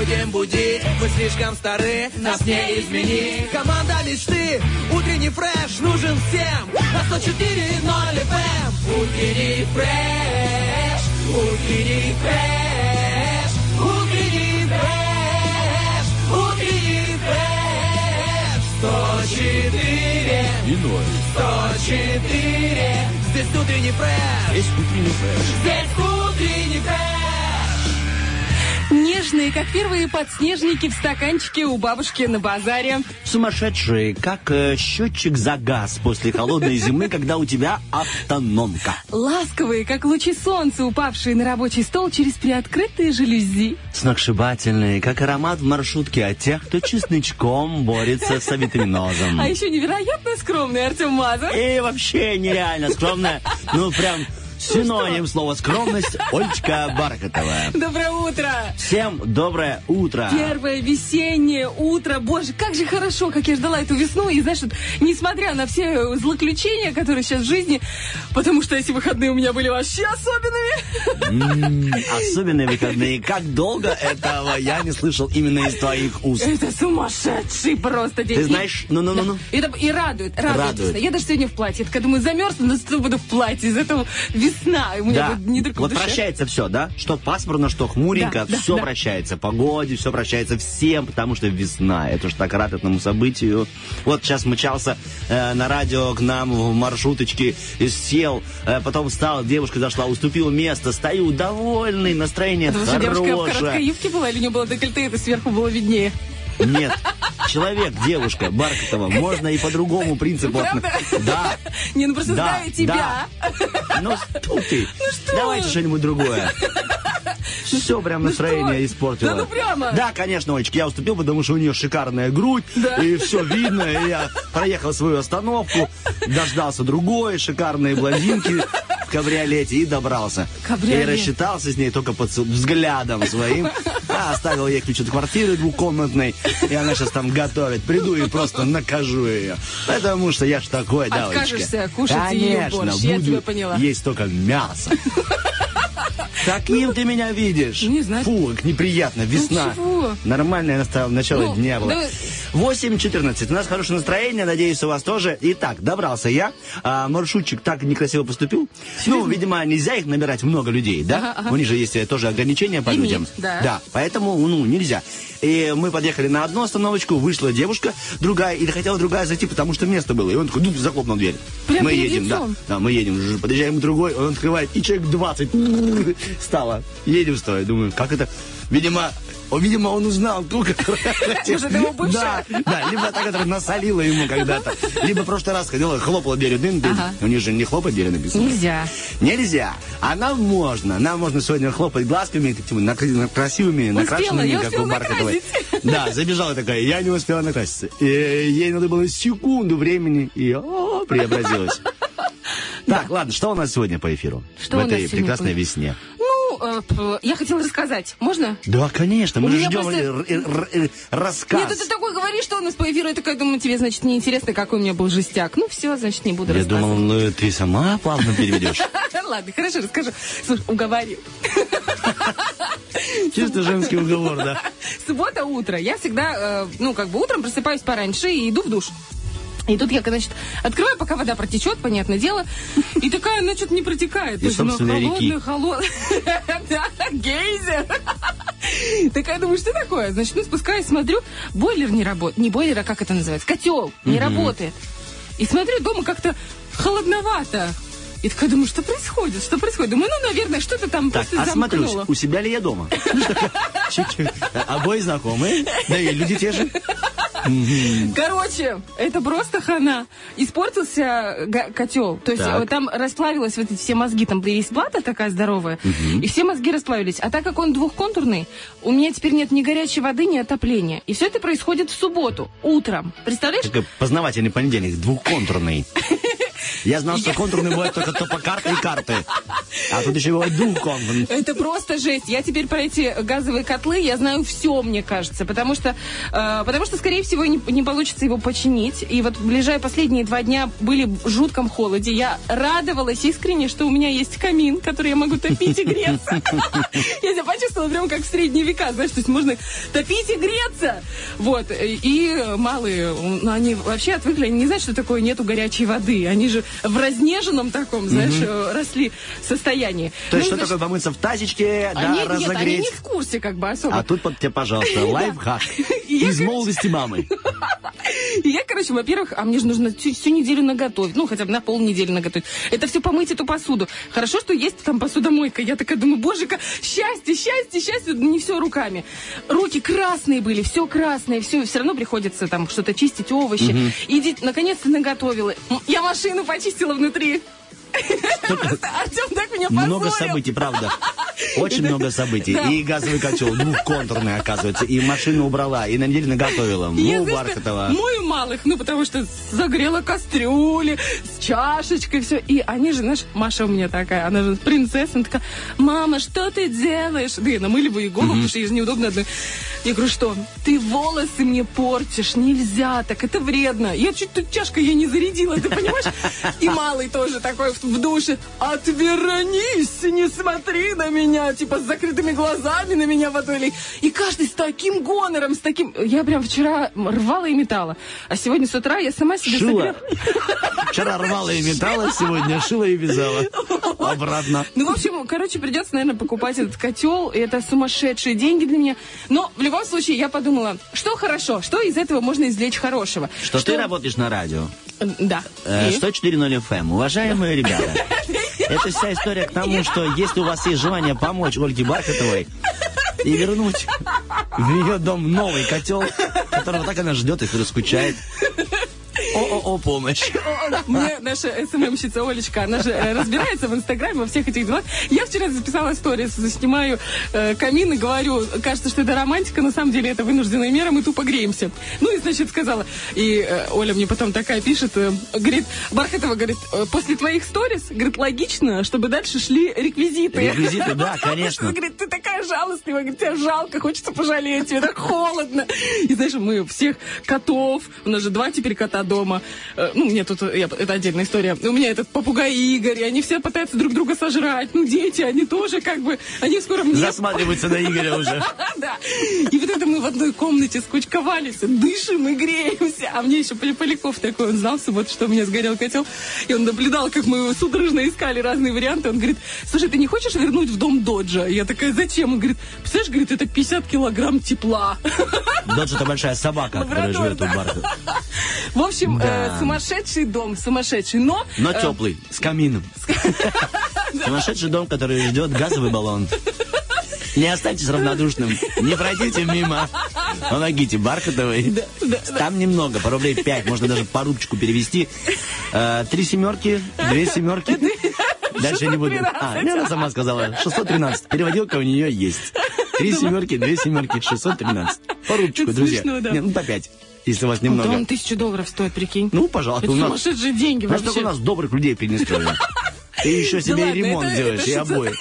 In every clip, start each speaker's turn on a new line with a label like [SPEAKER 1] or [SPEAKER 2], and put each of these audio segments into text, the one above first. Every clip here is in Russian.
[SPEAKER 1] будем будить Мы слишком стары, нас не изменить. Команда мечты, утренний фреш Нужен всем. На 104.0 FM Утренний фреш, утренний фреш Утренний фреш, утренний фреш. 104
[SPEAKER 2] и ноль.
[SPEAKER 1] 104 Здесь утренний фреш.
[SPEAKER 2] Есть утренний фреш.
[SPEAKER 1] Здесь утренний фреш
[SPEAKER 3] Нежные, как первые подснежники в стаканчике у бабушки на базаре.
[SPEAKER 2] Сумасшедшие, как э, счетчик за газ после холодной зимы, когда у тебя автономка.
[SPEAKER 3] Ласковые, как лучи солнца, упавшие на рабочий стол через приоткрытые жалюзи.
[SPEAKER 2] Сногсшибательные, как аромат в маршрутке от тех, кто чесночком борется с авитаминозом.
[SPEAKER 3] А еще невероятно скромный Артем Мазур.
[SPEAKER 2] И вообще нереально скромная, ну прям синоним слова скромность, Олечка Бархатова.
[SPEAKER 3] Доброе утро!
[SPEAKER 2] Всем доброе утро.
[SPEAKER 3] Первое весеннее утро. Боже, как же хорошо, как я ждала эту весну. И знаешь, вот, несмотря на все злоключения, которые сейчас в жизни, потому что эти выходные у меня были вообще особенными.
[SPEAKER 2] Особенные выходные. Как долго этого я не слышал именно из твоих уст.
[SPEAKER 3] Это сумасшедший просто день.
[SPEAKER 2] Ты знаешь, ну-ну-ну-ну.
[SPEAKER 3] И, это- и радует, радует. Я даже сегодня в платье. Я думаю, замерзну, но буду в платье. Из этого весна. У меня
[SPEAKER 2] Да.
[SPEAKER 3] не только
[SPEAKER 2] Вот
[SPEAKER 3] душе.
[SPEAKER 2] прощается все, да? Что пасмурно, что хмуренько,
[SPEAKER 3] Да, да,
[SPEAKER 2] все
[SPEAKER 3] да.
[SPEAKER 2] прощается. Погоде, все прощается всем, потому что весна. Это ж так рад этому событию. Вот сейчас мчался э, на радио к нам в маршруточке, сел, э, потом встал, девушка зашла, уступил место, стою довольный, настроение
[SPEAKER 3] Потому что девушка в короткой
[SPEAKER 2] хорошее.
[SPEAKER 3] юбке была или у нее было декольте, это сверху было виднее.
[SPEAKER 2] Нет, человек, девушка, Бархатова, можно и по другому принципу.
[SPEAKER 3] Правда?
[SPEAKER 2] Да.
[SPEAKER 3] Не, ну просто
[SPEAKER 2] Да,
[SPEAKER 3] знаю тебя.
[SPEAKER 2] Ну, что ты?
[SPEAKER 3] что
[SPEAKER 2] Давайте что-нибудь другое. Все, прям настроение
[SPEAKER 3] что?
[SPEAKER 2] испортило.
[SPEAKER 3] Да ну прямо.
[SPEAKER 2] Да, конечно, Олечка, я уступил, потому что у нее шикарная грудь,
[SPEAKER 3] Да.
[SPEAKER 2] и все видно. И я проехал свою остановку, дождался другой шикарной блондинки в кабриолете и добрался.
[SPEAKER 3] Кабриолет.
[SPEAKER 2] И рассчитался с ней только под взглядом своим. А оставил ей ключ от квартиры двухкомнатной, и она сейчас там готовит. Приду и просто накажу ее. Потому что я ж такой, да?
[SPEAKER 3] Откажешься кушать
[SPEAKER 2] Конечно,
[SPEAKER 3] борщ, я тебя поняла.
[SPEAKER 2] есть только мясо. Каким ты меня видишь?
[SPEAKER 3] Не знаю.
[SPEAKER 2] Фу, как неприятно. Весна.
[SPEAKER 3] чего?
[SPEAKER 2] Нормальное настало, начало
[SPEAKER 3] Ну,
[SPEAKER 2] дня было.
[SPEAKER 3] да-
[SPEAKER 2] 8.14. У нас хорошее настроение, надеюсь, у вас тоже. Итак, добрался я. А, маршрутчик так некрасиво поступил. Ну, видимо, нельзя их набирать много людей, да?
[SPEAKER 3] Ага, ага.
[SPEAKER 2] У них же есть э, тоже ограничения по
[SPEAKER 3] Лимит,
[SPEAKER 2] людям.
[SPEAKER 3] да.
[SPEAKER 2] Да, поэтому, ну, нельзя. И мы подъехали на одну остановочку, вышла девушка, другая, или хотела другая зайти, потому что место было. И он такой, ну, захлопнул дверь.
[SPEAKER 3] Прям
[SPEAKER 2] мы едем, да.
[SPEAKER 3] лицом?
[SPEAKER 2] Да, мы едем, подъезжаем к другой, он открывает, и человек 20 стало. Едем стоя. Думаю, как это? Видимо, о, видимо, он узнал ту, которая...
[SPEAKER 3] Может, это его бывшая?
[SPEAKER 2] Да, да, либо та, которая насолила ему когда-то. Либо в прошлый раз ходила, хлопала дверью. Дын, дын.
[SPEAKER 3] Ага.
[SPEAKER 2] У них же не хлопать дверью написано.
[SPEAKER 3] Нельзя.
[SPEAKER 2] Нельзя. А нам можно. Нам можно сегодня хлопать глазками, такими нак- нак- красивыми, накрашенными,
[SPEAKER 3] я
[SPEAKER 2] как
[SPEAKER 3] успела
[SPEAKER 2] у Бархатовой. Да, забежала такая, я не успела накраситься. И ей надо было секунду времени, и о, преобразилась. Так, ладно, что у нас сегодня по эфиру?
[SPEAKER 3] Что
[SPEAKER 2] В этой прекрасной
[SPEAKER 3] по-
[SPEAKER 2] весне.
[SPEAKER 3] Э, я хотела рассказать. Можно?
[SPEAKER 2] Да, конечно, мы ждем
[SPEAKER 3] просто-
[SPEAKER 2] р- рассказ.
[SPEAKER 3] Нет, ты такой говоришь, что у нас по эфиру. Я такая думаю, тебе, значит, неинтересно, какой у меня был жестяк. Ну, все, значит, не буду
[SPEAKER 2] Я думал, ну, ты сама плавно переведешь.
[SPEAKER 3] Ладно, хорошо, расскажу. Слушай, уговорил.
[SPEAKER 2] Чисто женский уговор, да.
[SPEAKER 3] Суббота утро. Я всегда, э, ну, как бы утром просыпаюсь пораньше и иду в душ. И тут я, значит, открываю, пока вода протечет, понятное дело. И такая, она что-то не протекает.
[SPEAKER 2] Из
[SPEAKER 3] она
[SPEAKER 2] собственной
[SPEAKER 3] холодная, холодная. Да, гейзер. Такая, думаю, что такое? Значит, ну, спускаюсь, смотрю, бойлер не работает. Не бойлер, а как это называется? Котел не работает. И смотрю, дома как-то холодновато. И такая думаю, что происходит? Что происходит? Думаю, ну, наверное, что-то там
[SPEAKER 2] Так,
[SPEAKER 3] просто
[SPEAKER 2] осмотрюсь,
[SPEAKER 3] замкнуло.
[SPEAKER 2] у себя ли я дома? Чуть-чуть. Обои знакомые, да и люди те же.
[SPEAKER 3] Короче, это просто хана. Испортился га- котел. То есть
[SPEAKER 2] Так.
[SPEAKER 3] э, там расплавилось вот эти все мозги. Там есть вата такая здоровая. И все мозги расплавились. А так как он двухконтурный, у меня теперь нет ни горячей воды, ни отопления. И все это происходит в субботу, утром. Представляешь?
[SPEAKER 2] Такой познавательный понедельник, двухконтурный. Я знал, что контурные бывают только топокарты и карты. А тут еще бывает двухконтурные.
[SPEAKER 3] Это просто жесть. Я теперь про эти газовые котлы, я знаю все, мне кажется. Потому что, э, потому что скорее всего, не, не получится его починить. И вот ближайшие последние два дня были в жутком холоде. Я радовалась искренне, что у меня есть камин, который я могу топить и греться. Я себя почувствовала прям как в средние века, знаешь, то есть можно топить и греться. Вот. И малые, ну, они вообще отвыкли, они не знают, что такое нету горячей воды. Они же в разнеженном таком, знаешь, э, росли состоянии.
[SPEAKER 2] То есть
[SPEAKER 3] Ну,
[SPEAKER 2] что
[SPEAKER 3] значит,
[SPEAKER 2] такое помыться в тазичке, да,
[SPEAKER 3] они, нет, они
[SPEAKER 2] разогреть?
[SPEAKER 3] не в курсе как бы особо.
[SPEAKER 2] А тут под тебе, пожалуйста, лайфхак. Из молодости мамы.
[SPEAKER 3] И я, короче, во-первых, а мне же нужно всю, всю неделю наготовить, ну, хотя бы на полнедели наготовить. Это все помыть эту посуду. Хорошо, что есть там посудомойка. Я такая думаю, боже, как счастье, счастье, счастье. Не все руками. Руки красные были, все красное, все. Все равно приходится там что-то чистить, овощи. Иди, наконец-то наготовила. Я машину почистила внутри. Артем так меня
[SPEAKER 2] Много
[SPEAKER 3] позорил.
[SPEAKER 2] событий, правда. Очень много событий. И газовый котел двухконтурный, оказывается. И машину убрала, и на неделю наготовила.
[SPEAKER 3] И
[SPEAKER 2] Ну, Бархатова.
[SPEAKER 3] мою малых, ну, потому что загрела кастрюли с чашечкой, все. И они же, знаешь, Маша у меня такая, она же принцесса, она такая, мама, что ты делаешь? Да, я намыливаю ей голову, потому что ей же неудобно одной. Я говорю, что? Ты волосы мне портишь, нельзя так, это вредно. Я чуть тут чашкой ей не зарядила, ты понимаешь? И малый тоже такой в душе, отвернись, не смотри на меня, типа с закрытыми глазами на меня водой. И каждый с таким гонором, с таким... Я прям вчера рвала и метала. А сегодня с утра я сама себе
[SPEAKER 2] Шила. Вчера рвала и металла, сегодня шила и вязала. Обратно.
[SPEAKER 3] Ну, в общем, короче, придется, наверное, покупать этот котел. И это сумасшедшие деньги для меня. Но в любом случае я подумала, что хорошо, что из этого можно извлечь хорошего.
[SPEAKER 2] Что ты работаешь на радио.
[SPEAKER 3] Да.
[SPEAKER 2] Э,
[SPEAKER 3] И?
[SPEAKER 2] 104.0 FM. Уважаемые ребята, это вся история к тому, что если у вас есть желание помочь Ольге Бархатовой и вернуть в ее дом новый котел, которого так она ждет и скучает. О-о-о, помощь.
[SPEAKER 3] Мне наша СММщица Олечка, она же э, разбирается в Инстаграме во всех этих делах. Я вчера записала сторис, снимаю э, камин и говорю, кажется, что это романтика, на самом деле это вынужденная мера, мы тупо греемся. Ну и, значит, сказала, и э, Оля мне потом такая пишет, э, говорит, Бархатова, говорит, «Э, после твоих сторис, говорит, логично, чтобы дальше шли реквизиты.
[SPEAKER 2] Реквизиты, да, конечно.
[SPEAKER 3] Говорит, ты такая жалостливая, говорит, тебя жалко, хочется пожалеть, тебе так холодно. И знаешь, мы всех котов, у нас же два теперь кота дома. Э, Ну, мне тут, я- это отдельная история. У меня этот попугай Игорь, и они все пытаются друг друга сожрать. Ну, дети, они тоже как бы, они скоро мне...
[SPEAKER 2] Засматриваются на Игоря уже.
[SPEAKER 3] Да. И вот это мы в одной комнате скучковались, дышим и греемся. А мне еще Поля- Поляков такой, он знал в субботу, что у меня сгорел котел. И он наблюдал, как мы судорожно искали разные варианты. Он говорит, слушай, ты не хочешь вернуть в дом Доджа? Я такая, зачем? Он говорит, представляешь, говорит, это 50 килограмм тепла.
[SPEAKER 2] Додж это большая собака, которая живет у
[SPEAKER 3] да.
[SPEAKER 2] Бархата.
[SPEAKER 3] В общем, э,
[SPEAKER 2] Да.
[SPEAKER 3] сумасшедший дом, сумасшедший. Но,
[SPEAKER 2] Но
[SPEAKER 3] э,
[SPEAKER 2] теплый, с камином. Сумасшедший дом, который ждет газовый баллон. Не останьтесь равнодушным. Не пройдите мимо. Помогите Бархатовой.
[SPEAKER 3] Да, да, да.
[SPEAKER 2] Там немного, по рублей 5. Можно даже по рубчику перевести. Э, Три семерки, две семерки. Дальше не буду. А, не, она сама сказала. 613. Переводилка у нее есть. Три семерки, две семерки, 613. По рубчику, друзья.
[SPEAKER 3] смешно, да.
[SPEAKER 2] Не, ну, по 5, если у вас
[SPEAKER 3] Да
[SPEAKER 2] немного.
[SPEAKER 3] он тысячу долларов стоит, прикинь.
[SPEAKER 2] Ну, пожалуйста,
[SPEAKER 3] это
[SPEAKER 2] у нас...
[SPEAKER 3] сумасшедшие деньги
[SPEAKER 2] Знаешь,
[SPEAKER 3] вообще.
[SPEAKER 2] у нас добрых людей Приднестровье. Ты еще себе и ремонт делаешь, и обои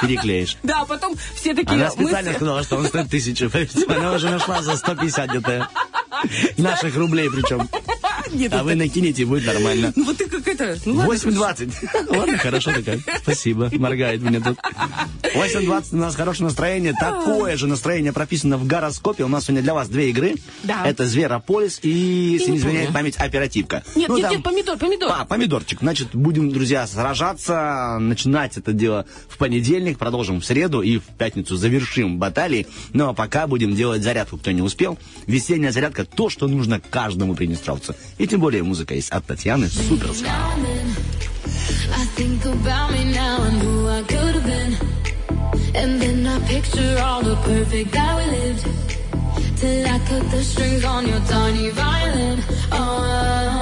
[SPEAKER 2] переклеишь.
[SPEAKER 3] Да, а потом все такие...
[SPEAKER 2] Она специально
[SPEAKER 3] с-
[SPEAKER 2] сказала, что он стоит тысячу. Она уже нашла за 150 где-то. Наших рублей причем.
[SPEAKER 3] Нет,
[SPEAKER 2] А
[SPEAKER 3] это-
[SPEAKER 2] вы накинете, и будет нормально.
[SPEAKER 3] Ну вот ты как это... Ну, ладно,
[SPEAKER 2] 8.20. Ладно, хорошо такая. Спасибо. Моргает мне тут. 8.20 у нас хорошее настроение. Такое же настроение прописано в гороскопе. У нас сегодня для вас две игры.
[SPEAKER 3] Да.
[SPEAKER 2] Это Зверополис и, если
[SPEAKER 3] не
[SPEAKER 2] изменяет память, оперативка.
[SPEAKER 3] Нет,
[SPEAKER 2] Ну,
[SPEAKER 3] нет,
[SPEAKER 2] там-
[SPEAKER 3] нет, помидор, помидор.
[SPEAKER 2] А, помидорчик. Значит, будем, друзья, сражаться, начинать это дело в понедельник, продолжим в среду и в пятницу завершим баталии. Ну, а пока будем делать зарядку, кто не успел. Весенняя зарядка – то, что нужно каждому приднестровцу. И тем более музыка есть от Татьяны Суперска.
[SPEAKER 4] I think about me now and And then I picture all the perfect that we lived. Till I cut the strings on your tiny violin. Oh,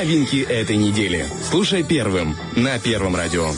[SPEAKER 5] Новинки этой недели. Слушай первым на Первом радио.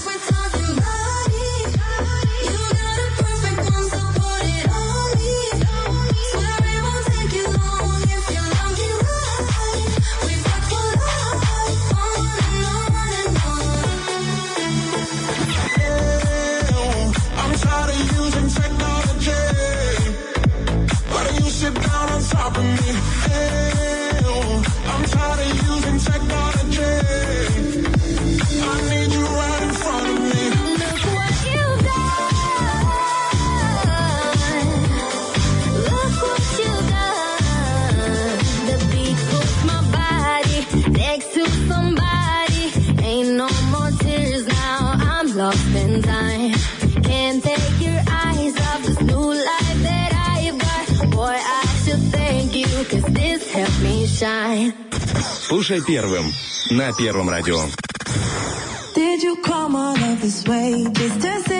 [SPEAKER 5] Слушай первым на Первом радио.
[SPEAKER 6] Did you call my love this way? Just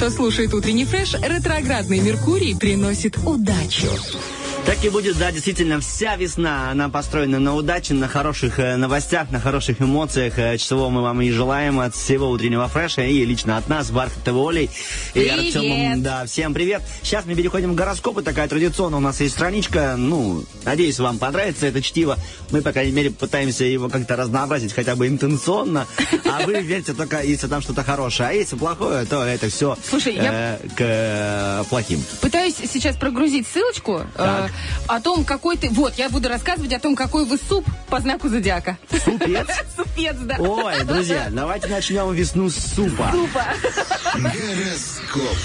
[SPEAKER 3] кто слушает утренний фреш, ретроградный Меркурий приносит удачу.
[SPEAKER 2] Так и будет, да, действительно, вся весна, она построена на удаче, на хороших э, новостях, на хороших эмоциях, э, чего мы вам и желаем от всего утреннего фреша и лично от нас, Бархатова Олей и. Артемом. Да, всем привет. Сейчас мы переходим к гороскопу, такая традиционно у нас есть страничка, ну, надеюсь, вам понравится это чтиво. Мы, по крайней мере, пытаемся его как-то разнообразить, хотя бы интенционно, а вы верьте только, если там что-то хорошее, а если плохое, то это все
[SPEAKER 3] Слушай, я-
[SPEAKER 2] к э, плохим.
[SPEAKER 3] Пытаюсь сейчас прогрузить ссылочку э, о том, какой ты... Вот, я буду рассказывать о том, какой вы суп по знаку зодиака.
[SPEAKER 2] Супец.
[SPEAKER 3] Супец, да.
[SPEAKER 2] Ой, друзья, давайте начнем весну с супа.
[SPEAKER 3] Супа.
[SPEAKER 7] Гороскоп.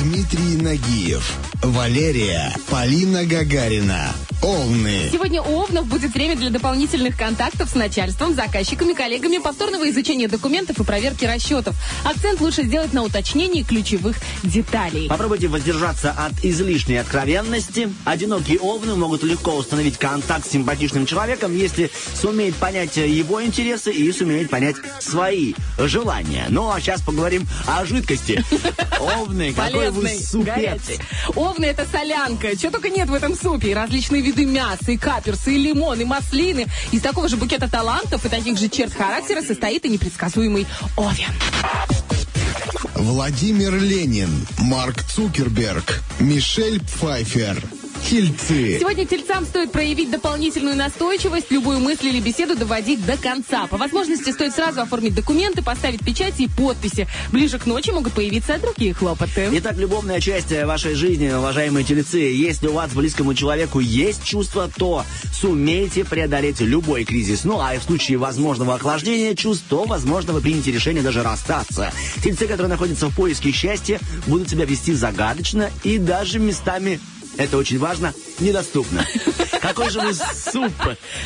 [SPEAKER 7] Дмитрий Нагиев, Валерия, Полина Гагарина, Овны.
[SPEAKER 3] Сегодня у Овнов будет время для дополнительных контактов с начальством, заказчиками, коллегами, повторного изучения документов и проверки расчетов. Акцент лучше сделать на уточнении ключевых деталей.
[SPEAKER 2] Попробуйте воздержаться от излишней откровенности. Одинокие овны могут легко установить контакт с симпатичным человеком, если сумеют понять его интересы и сумеют понять свои желания. Ну, а сейчас поговорим о жидкости. Овны, какой вы супец.
[SPEAKER 3] Овны это солянка. Чего только нет в этом супе. Различные виды мяса, и каперсы, и лимон, и маслины. Из такого же букета талантов и таких же черт характера состоит и непредсказуемый овен.
[SPEAKER 7] Владимир Ленин, Марк Цукерберг, Мишель Пфайфер. Хильцы.
[SPEAKER 3] Сегодня тельцам стоит проявить дополнительную настойчивость, любую мысль или беседу доводить до конца. По возможности стоит сразу оформить документы, поставить печати и подписи. Ближе к ночи могут появиться другие хлопоты.
[SPEAKER 2] Итак, любовная часть э, вашей жизни, уважаемые телецы, если у вас близкому человеку есть чувства, то сумейте преодолеть любой кризис. Ну, а в случае возможного охлаждения чувств, то, возможно, вы примете решение даже расстаться. Тельцы, которые находятся в поиске счастья, будут себя вести загадочно и даже местами, это очень важно, недоступно. Какой же вы суп?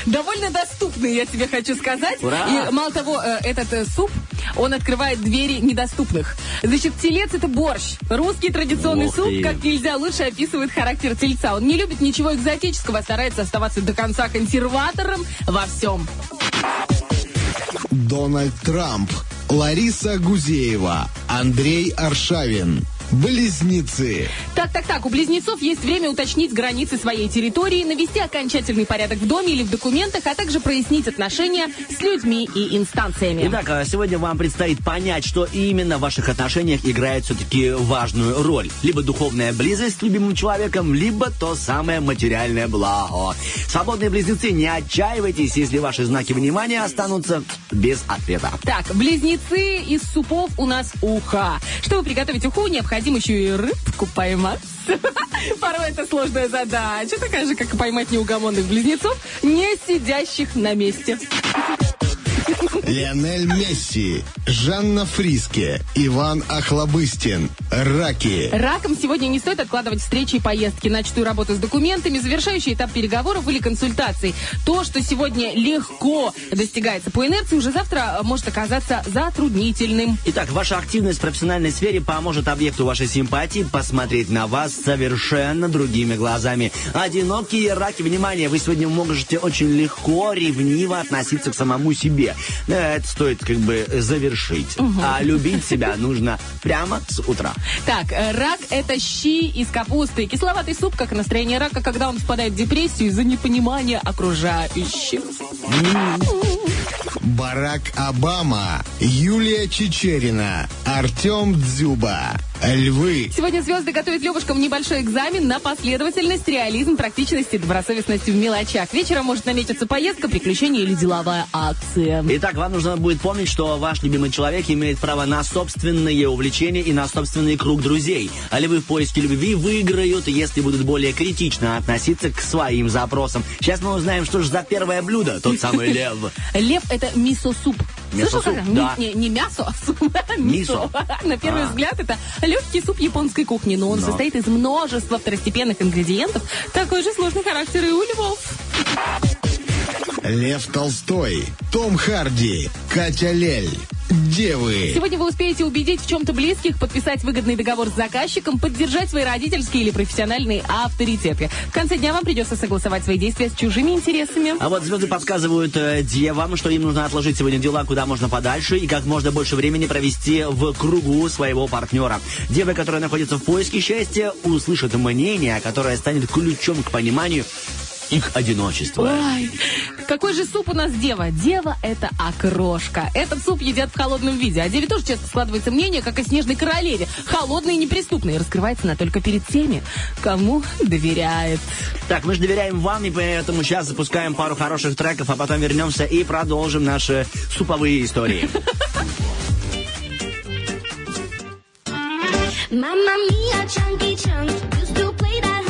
[SPEAKER 3] Довольно доступный, я тебе хочу сказать.
[SPEAKER 2] Ура!
[SPEAKER 3] И мало того, э, этот э, суп, он открывает двери недоступных. Значит, телец это борщ. Русский традиционный
[SPEAKER 2] Ух
[SPEAKER 3] суп
[SPEAKER 2] ты.
[SPEAKER 3] как нельзя лучше описывает характер тельца. Он не любит ничего экзотического, а старается оставаться до конца консерватором во всем.
[SPEAKER 7] Дональд Трамп, Лариса Гузеева, Андрей Аршавин. Близнецы.
[SPEAKER 3] Так, так, так, у близнецов есть время уточнить границы своей территории, навести окончательный порядок в доме или в документах, а также прояснить отношения с людьми и инстанциями.
[SPEAKER 2] Итак, а сегодня вам предстоит понять, что именно в ваших отношениях играет все-таки важную роль. Либо духовная близость с любимым человеком, либо то самое материальное благо. Свободные близнецы, не отчаивайтесь, если ваши знаки внимания останутся без ответа.
[SPEAKER 3] Так, близнецы из супов у нас уха. Чтобы приготовить уху, необходимо еще и рыбку поймать. Порой это сложная задача, такая же, как и поймать неугомонных близнецов, не сидящих на месте.
[SPEAKER 7] Лионель Месси, Жанна Фриске, Иван Охлобыстин. Раки.
[SPEAKER 3] Раком сегодня не стоит откладывать встречи и поездки, начатую работу с документами, завершающий этап переговоров или консультаций. То, что сегодня легко достигается по инерции, уже завтра э, может оказаться затруднительным.
[SPEAKER 2] Итак, ваша активность в профессиональной сфере поможет объекту вашей симпатии посмотреть на вас совершенно другими глазами. Одинокие раки, внимание, вы сегодня можете очень легко, ревниво относиться к самому себе. Э, Это стоит как бы завершить. А любить себя нужно прямо с утра.
[SPEAKER 3] Так, э, рак – это щи из капусты. Кисловатый суп, как настроение рака, когда он впадает в депрессию из-за непонимания окружающих.
[SPEAKER 7] Барак Обама, Юлия Чечерина, Артем Дзюба. Львы.
[SPEAKER 3] Сегодня звезды готовят Левушкам небольшой экзамен на последовательность, реализм, практичность и добросовестность в мелочах. Вечером может наметиться поездка, приключение или деловая акция.
[SPEAKER 2] Итак, вам нужно будет помнить, что ваш любимый человек имеет право на собственные увлечения и на собственный круг друзей. А львы в поиске любви выиграют, если будут более критично относиться к своим запросам. Сейчас мы узнаем, что же за первое блюдо, тот самый лев.
[SPEAKER 3] Лев – это мисо-суп. Слышал, как?
[SPEAKER 2] да.
[SPEAKER 3] Не, не- не мясо, а суп.
[SPEAKER 2] Мисо.
[SPEAKER 3] На первый
[SPEAKER 2] А.
[SPEAKER 3] взгляд это легкий суп японской кухни, но он
[SPEAKER 2] Но.
[SPEAKER 3] состоит из множества второстепенных ингредиентов. Такой же сложный характер и у львов.
[SPEAKER 7] Лев Толстой, Том Харди, Катя Лель.
[SPEAKER 5] Девы.
[SPEAKER 3] Сегодня вы успеете убедить в чем-то близких, подписать выгодный договор с заказчиком, поддержать свои родительские или профессиональные авторитеты. В конце дня вам придется согласовать свои действия с чужими интересами.
[SPEAKER 2] А вот звезды подсказывают э, девам, что им нужно отложить сегодня дела куда можно подальше и как можно больше времени провести в кругу своего партнера. Девы, которые находятся в поиске счастья, услышат мнение, которое станет ключом к пониманию, их одиночество.
[SPEAKER 3] Ой, какой же суп у нас дева? Дева – это окрошка. Этот суп едят в холодном виде. О деве тоже часто складывается мнение, как о снежной королеве. холодный и неприступная. Раскрывается она только перед теми, кому доверяет.
[SPEAKER 2] Так, мы же доверяем вам, и поэтому сейчас запускаем пару хороших треков, а потом вернемся и продолжим наши суповые истории.
[SPEAKER 4] Mamma mia, chunky chunk, used to play that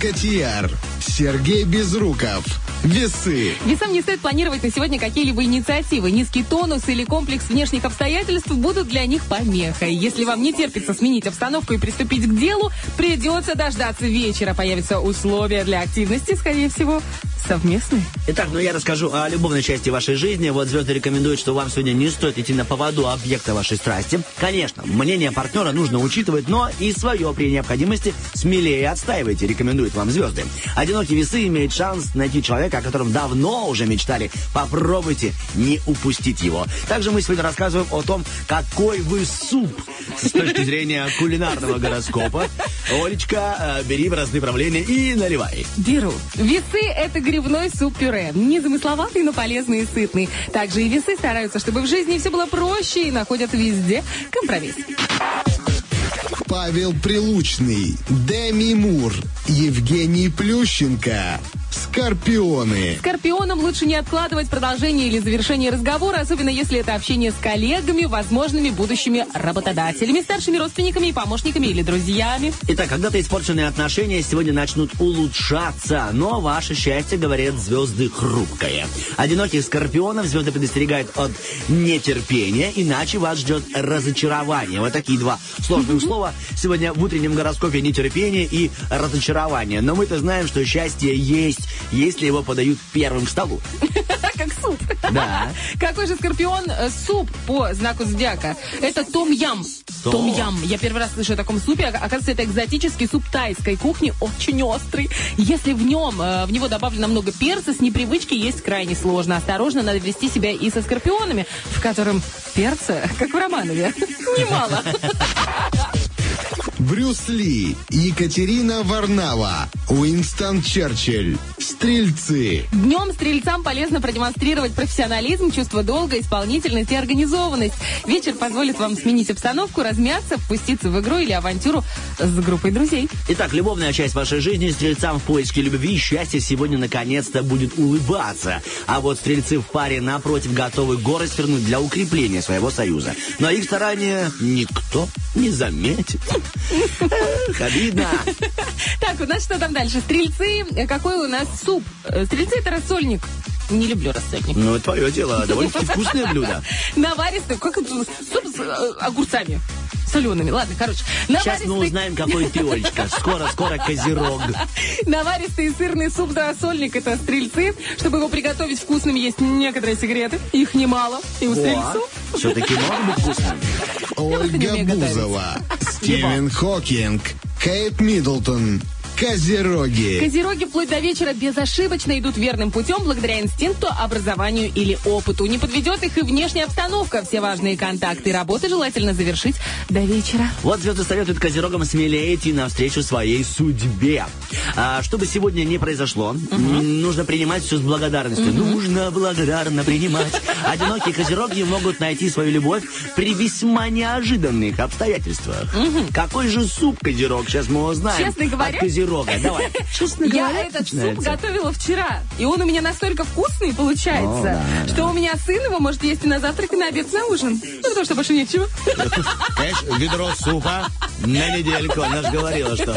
[SPEAKER 8] Котияр, Сергей Безруков. Весы.
[SPEAKER 3] Весам не стоит планировать на сегодня какие-либо инициативы. Низкий тонус или комплекс внешних обстоятельств будут для них помехой. Если вам не терпится сменить обстановку и приступить к делу, придется дождаться вечера. Появятся условия для активности, скорее всего, совместные.
[SPEAKER 2] Итак, ну я расскажу о любовной части вашей жизни. Вот звезды рекомендуют, что вам сегодня не стоит идти на поводу объекта вашей страсти. Конечно, мнение партнера нужно учитывать, но и свое при необходимости смелее отстаивайте, рекомендуют вам звезды. Одинокие весы имеют шанс найти человека, о котором давно уже мечтали. Попробуйте не упустить его. Также мы сегодня рассказываем о том, какой вы суп с точки зрения кулинарного гороскопа. Олечка, э, бери в разные правления и наливай.
[SPEAKER 3] Беру. Весы – это грибной суп-пюре. Незамысловатый, но полезный и сытный. Также и весы стараются, чтобы в жизни все было проще и находят везде компромисс.
[SPEAKER 8] Павел Прилучный, Деми Мур, Евгений Плющенко. Скорпионы.
[SPEAKER 3] Скорпионам лучше не откладывать продолжение или завершение разговора, особенно если это общение с коллегами, возможными будущими работодателями, старшими родственниками и помощниками или друзьями.
[SPEAKER 2] Итак, когда-то испорченные отношения сегодня начнут улучшаться, но ваше счастье, говорят звезды, хрупкое. Одиноких скорпионов звезды предостерегают от нетерпения, иначе вас ждет разочарование. Вот такие два сложных слова сегодня в утреннем гороскопе нетерпение и разочарование. Но мы-то знаем, что счастье есть, если его подают первым к столу.
[SPEAKER 3] Как суп.
[SPEAKER 2] Да.
[SPEAKER 3] Какой же скорпион э, суп по знаку зодиака? Это том-ям.
[SPEAKER 2] Том.
[SPEAKER 3] Том-ям. Я первый раз слышу о таком супе. Ока- Оказывается, это экзотический суп тайской кухни, очень острый. Если в нем, э, в него добавлено много перца, с непривычки есть крайне сложно. Осторожно, надо вести себя и со скорпионами, в котором перца, как в Романове, немало.
[SPEAKER 8] Брюс Ли, Екатерина Варнава, Уинстон Черчилль. Стрельцы.
[SPEAKER 3] Днем стрельцам полезно продемонстрировать профессионализм, чувство долга, исполнительность и организованность. Вечер позволит вам сменить обстановку, размяться, впуститься в игру или авантюру с группой друзей.
[SPEAKER 2] Итак, любовная часть вашей жизни стрельцам в поиске любви и счастья сегодня наконец-то будет улыбаться. А вот стрельцы в паре напротив готовы горы свернуть для укрепления своего союза. Но их старания никто не заметит. Обидно.
[SPEAKER 3] Так, у нас что там дальше? Стрельцы, э, какой у нас суп? Э, Стрельцы это рассольник. Не люблю рассольник.
[SPEAKER 2] Ну, это твое дело. Довольно-таки вкусное блюдо.
[SPEAKER 3] Наваристый, как это? Суп с э, огурцами. Солеными. Ладно, короче.
[SPEAKER 2] Сейчас мы
[SPEAKER 3] Наваристый-
[SPEAKER 2] узнаем, какой ты, Олечка. Скоро, скоро козерог.
[SPEAKER 3] Наваристый сырный суп за рассольник это стрельцы. Чтобы его приготовить вкусным, есть некоторые секреты. Их немало. И у стрельцов.
[SPEAKER 2] Все-таки может быть
[SPEAKER 3] не
[SPEAKER 8] Ольга. Бузова, Стивен Хокинг, Кейт Миддлтон. Козероги.
[SPEAKER 3] Козероги вплоть до вечера безошибочно идут верным путем благодаря инстинкту, образованию или опыту. Не подведет их и внешняя обстановка. Все важные контакты и работы желательно завершить до вечера.
[SPEAKER 2] Вот звезды советуют козерогам смелее идти навстречу своей судьбе. А, что бы сегодня не произошло, м, нужно принимать все с благодарностью. Нужно благодарно принимать. Одинокие козероги могут найти свою любовь при весьма неожиданных обстоятельствах. Какой же суп козерог? Сейчас мы узнаем.
[SPEAKER 3] Честно говоря-
[SPEAKER 2] Козерога. Давай. Честно
[SPEAKER 3] Я
[SPEAKER 2] говоря,
[SPEAKER 3] этот суп готовила вчера, и он у меня настолько вкусный получается, что у меня сын его может есть и на завтрак, и на обед, и на ужин. Ну, потому что больше нечего.
[SPEAKER 2] Конечно, ведро супа на недельку. Она же говорила, что...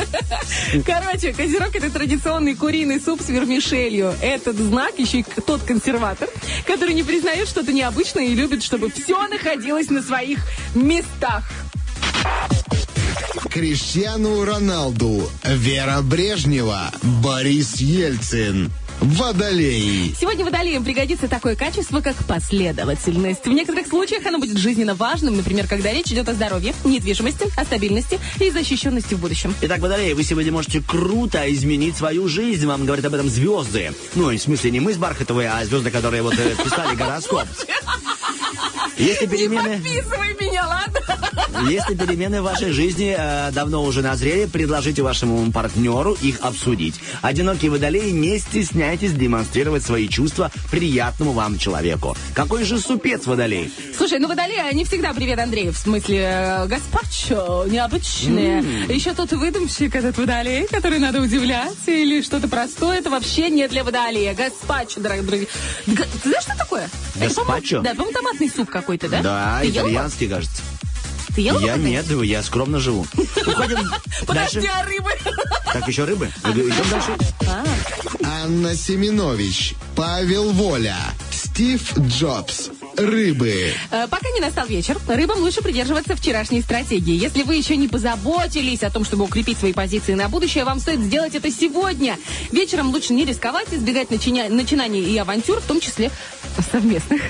[SPEAKER 3] Короче, козерог это традиционный куриный суп с вермишелью. Этот знак еще и тот консерватор, который не признает что-то необычное и любит, чтобы все находилось на своих местах.
[SPEAKER 8] Криштиану Роналду, Вера Брежнева, Борис Ельцин. Водолей.
[SPEAKER 3] Сегодня водолеям пригодится такое качество, как последовательность. В некоторых случаях оно будет жизненно важным, например, когда речь идет о здоровье, недвижимости, о стабильности и защищенности в будущем.
[SPEAKER 2] Итак, Водолей, вы сегодня можете круто изменить свою жизнь. Вам говорят об этом звезды. Ну, в смысле, не мы с Бархатовой, а звезды, которые вот э, писали гороскоп. Если перемены...
[SPEAKER 3] Подписывай меня, ладно?
[SPEAKER 2] Если перемены в вашей жизни э, давно уже назрели, предложите вашему партнеру их обсудить. Одинокие водолеи, не стесняйтесь демонстрировать свои чувства приятному вам человеку. Какой же супец водолей?
[SPEAKER 3] Слушай, ну водолеи, они всегда привет, Андрей, в смысле э, гаспачо, необычные. Еще тот выдумщик, этот водолей, который надо удивлять, или что-то простое, это вообще не для водолея. Гаспачо, дорогие друзья. Ты знаешь, что такое? Это, по-моему,
[SPEAKER 2] Гаспачо?
[SPEAKER 3] Да, по-моему, томатный суп какой-то, да?
[SPEAKER 2] Да,
[SPEAKER 3] Ты
[SPEAKER 2] итальянский, кажется.
[SPEAKER 3] Ты ел его
[SPEAKER 2] Я нет, я скромно живу. Уходим
[SPEAKER 3] Подожди,
[SPEAKER 2] дальше.
[SPEAKER 3] а рыбы?
[SPEAKER 2] Так, еще рыбы? Идем дальше.
[SPEAKER 8] Анна Семенович, Павел Воля, Стив Джобс. Рыбы.
[SPEAKER 3] Э, Пока не настал вечер, рыбам лучше придерживаться вчерашней стратегии. Если вы еще не позаботились о том, чтобы укрепить свои позиции на будущее, вам стоит сделать это сегодня. Вечером лучше не рисковать, избегать начиня- начинаний и авантюр, в том числе совместных.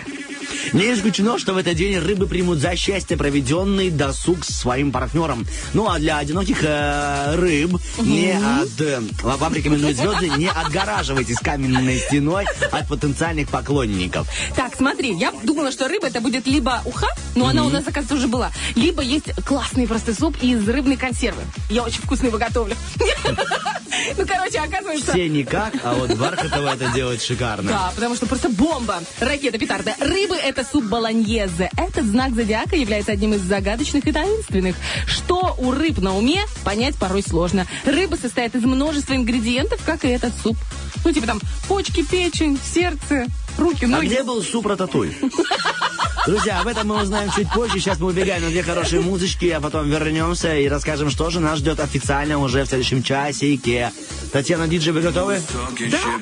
[SPEAKER 2] Не исключено, что в этот день рыбы примут за счастье проведенный досуг с своим партнером. Ну а для одиноких э, рыб не от... э, вам рекомендуют звезды, не отгораживайтесь каменной стеной от потенциальных поклонников.
[SPEAKER 3] Так, смотри, я думала, что рыба это будет либо уха, но она у нас, оказывается, уже была, либо есть классный просто суп из рыбной консервы. Я очень вкусно его готовлю. Ну, короче, оказывается...
[SPEAKER 2] Все никак, а вот Бархатова это делает шикарно.
[SPEAKER 3] Да, потому что просто бомба, ракета, петарда. Рыбы – это суп болоньезе. Этот знак зодиака является одним из загадочных и таинственных. Что у рыб на уме, понять порой сложно. Рыба состоит из множества ингредиентов, как и этот суп. Ну, типа там почки, печень, сердце, руки,
[SPEAKER 2] А
[SPEAKER 3] ноги.
[SPEAKER 2] где был суп рататуй? Друзья, об этом мы узнаем чуть позже. Сейчас мы убегаем на две хорошие музычки, а потом вернемся и расскажем, что же нас ждет официально уже в следующем часике. Татьяна Диджей, вы готовы?
[SPEAKER 7] Talking shit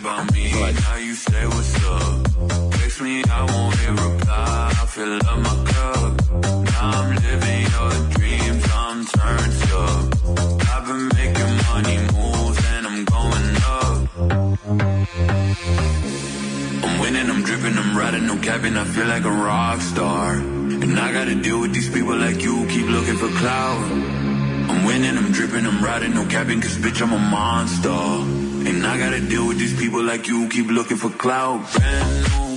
[SPEAKER 7] rock star. And I gotta deal with these people like you. Keep looking for clout. I'm winning, I'm dripping, I'm riding, no cabin, cause bitch, I'm a monster. And I gotta deal with these people like you, keep looking for clout. Brand new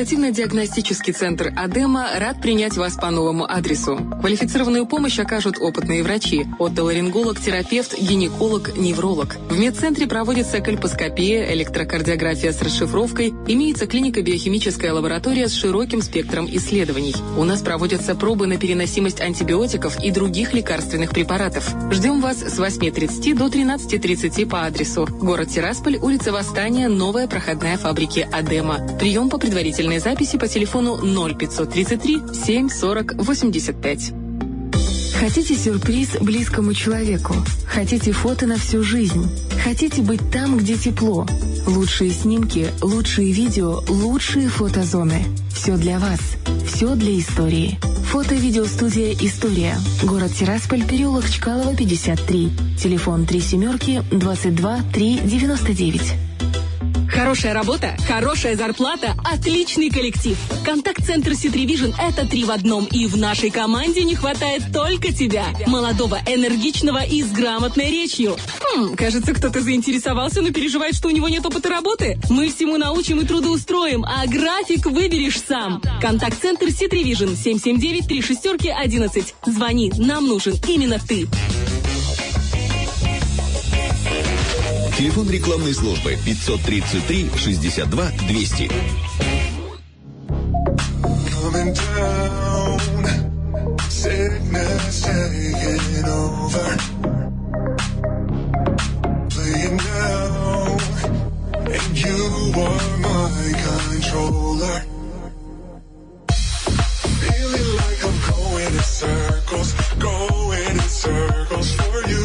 [SPEAKER 3] Консультативно-диагностический центр «Адема» рад принять вас по новому адресу. Квалифицированную помощь окажут опытные врачи – отоларинголог, терапевт, гинеколог, невролог. В медцентре проводится кальпоскопия, электрокардиография с расшифровкой, имеется клинико-биохимическая лаборатория с широким спектром исследований. У нас проводятся пробы на переносимость антибиотиков и других лекарственных препаратов. Ждем вас с 8.30 до 13.30 по адресу город Тирасполь, улица Восстания, новая проходная фабрики «Адема». Прием по предварительной записи по телефону 0533 740 85.
[SPEAKER 9] Хотите сюрприз близкому человеку? Хотите фото на всю жизнь? Хотите быть там, где тепло? Лучшие снимки, лучшие видео, лучшие фотозоны. Все для вас. Все для истории. Фото-видеостудия «История». Город Тирасполь, переулок Чкалова, 53. Телефон 3 семерки 22 3 99.
[SPEAKER 10] Хорошая работа, хорошая зарплата, отличный коллектив. Контакт-центр Citrivision – это три в одном. И в нашей команде не хватает только тебя. Молодого, энергичного и с грамотной речью. Хм, кажется, кто-то заинтересовался, но переживает, что у него нет опыта работы. Мы всему научим и трудоустроим, а график выберешь сам. Контакт-центр Citrivision 779 3 шестерки 11. Звони, нам нужен именно ты.
[SPEAKER 5] Телефон рекламной службы 533 62 200.
[SPEAKER 1] coming down. Sickness taking over. Playing now. And you are my controller. Feeling like I'm going in circles, going in circles for you.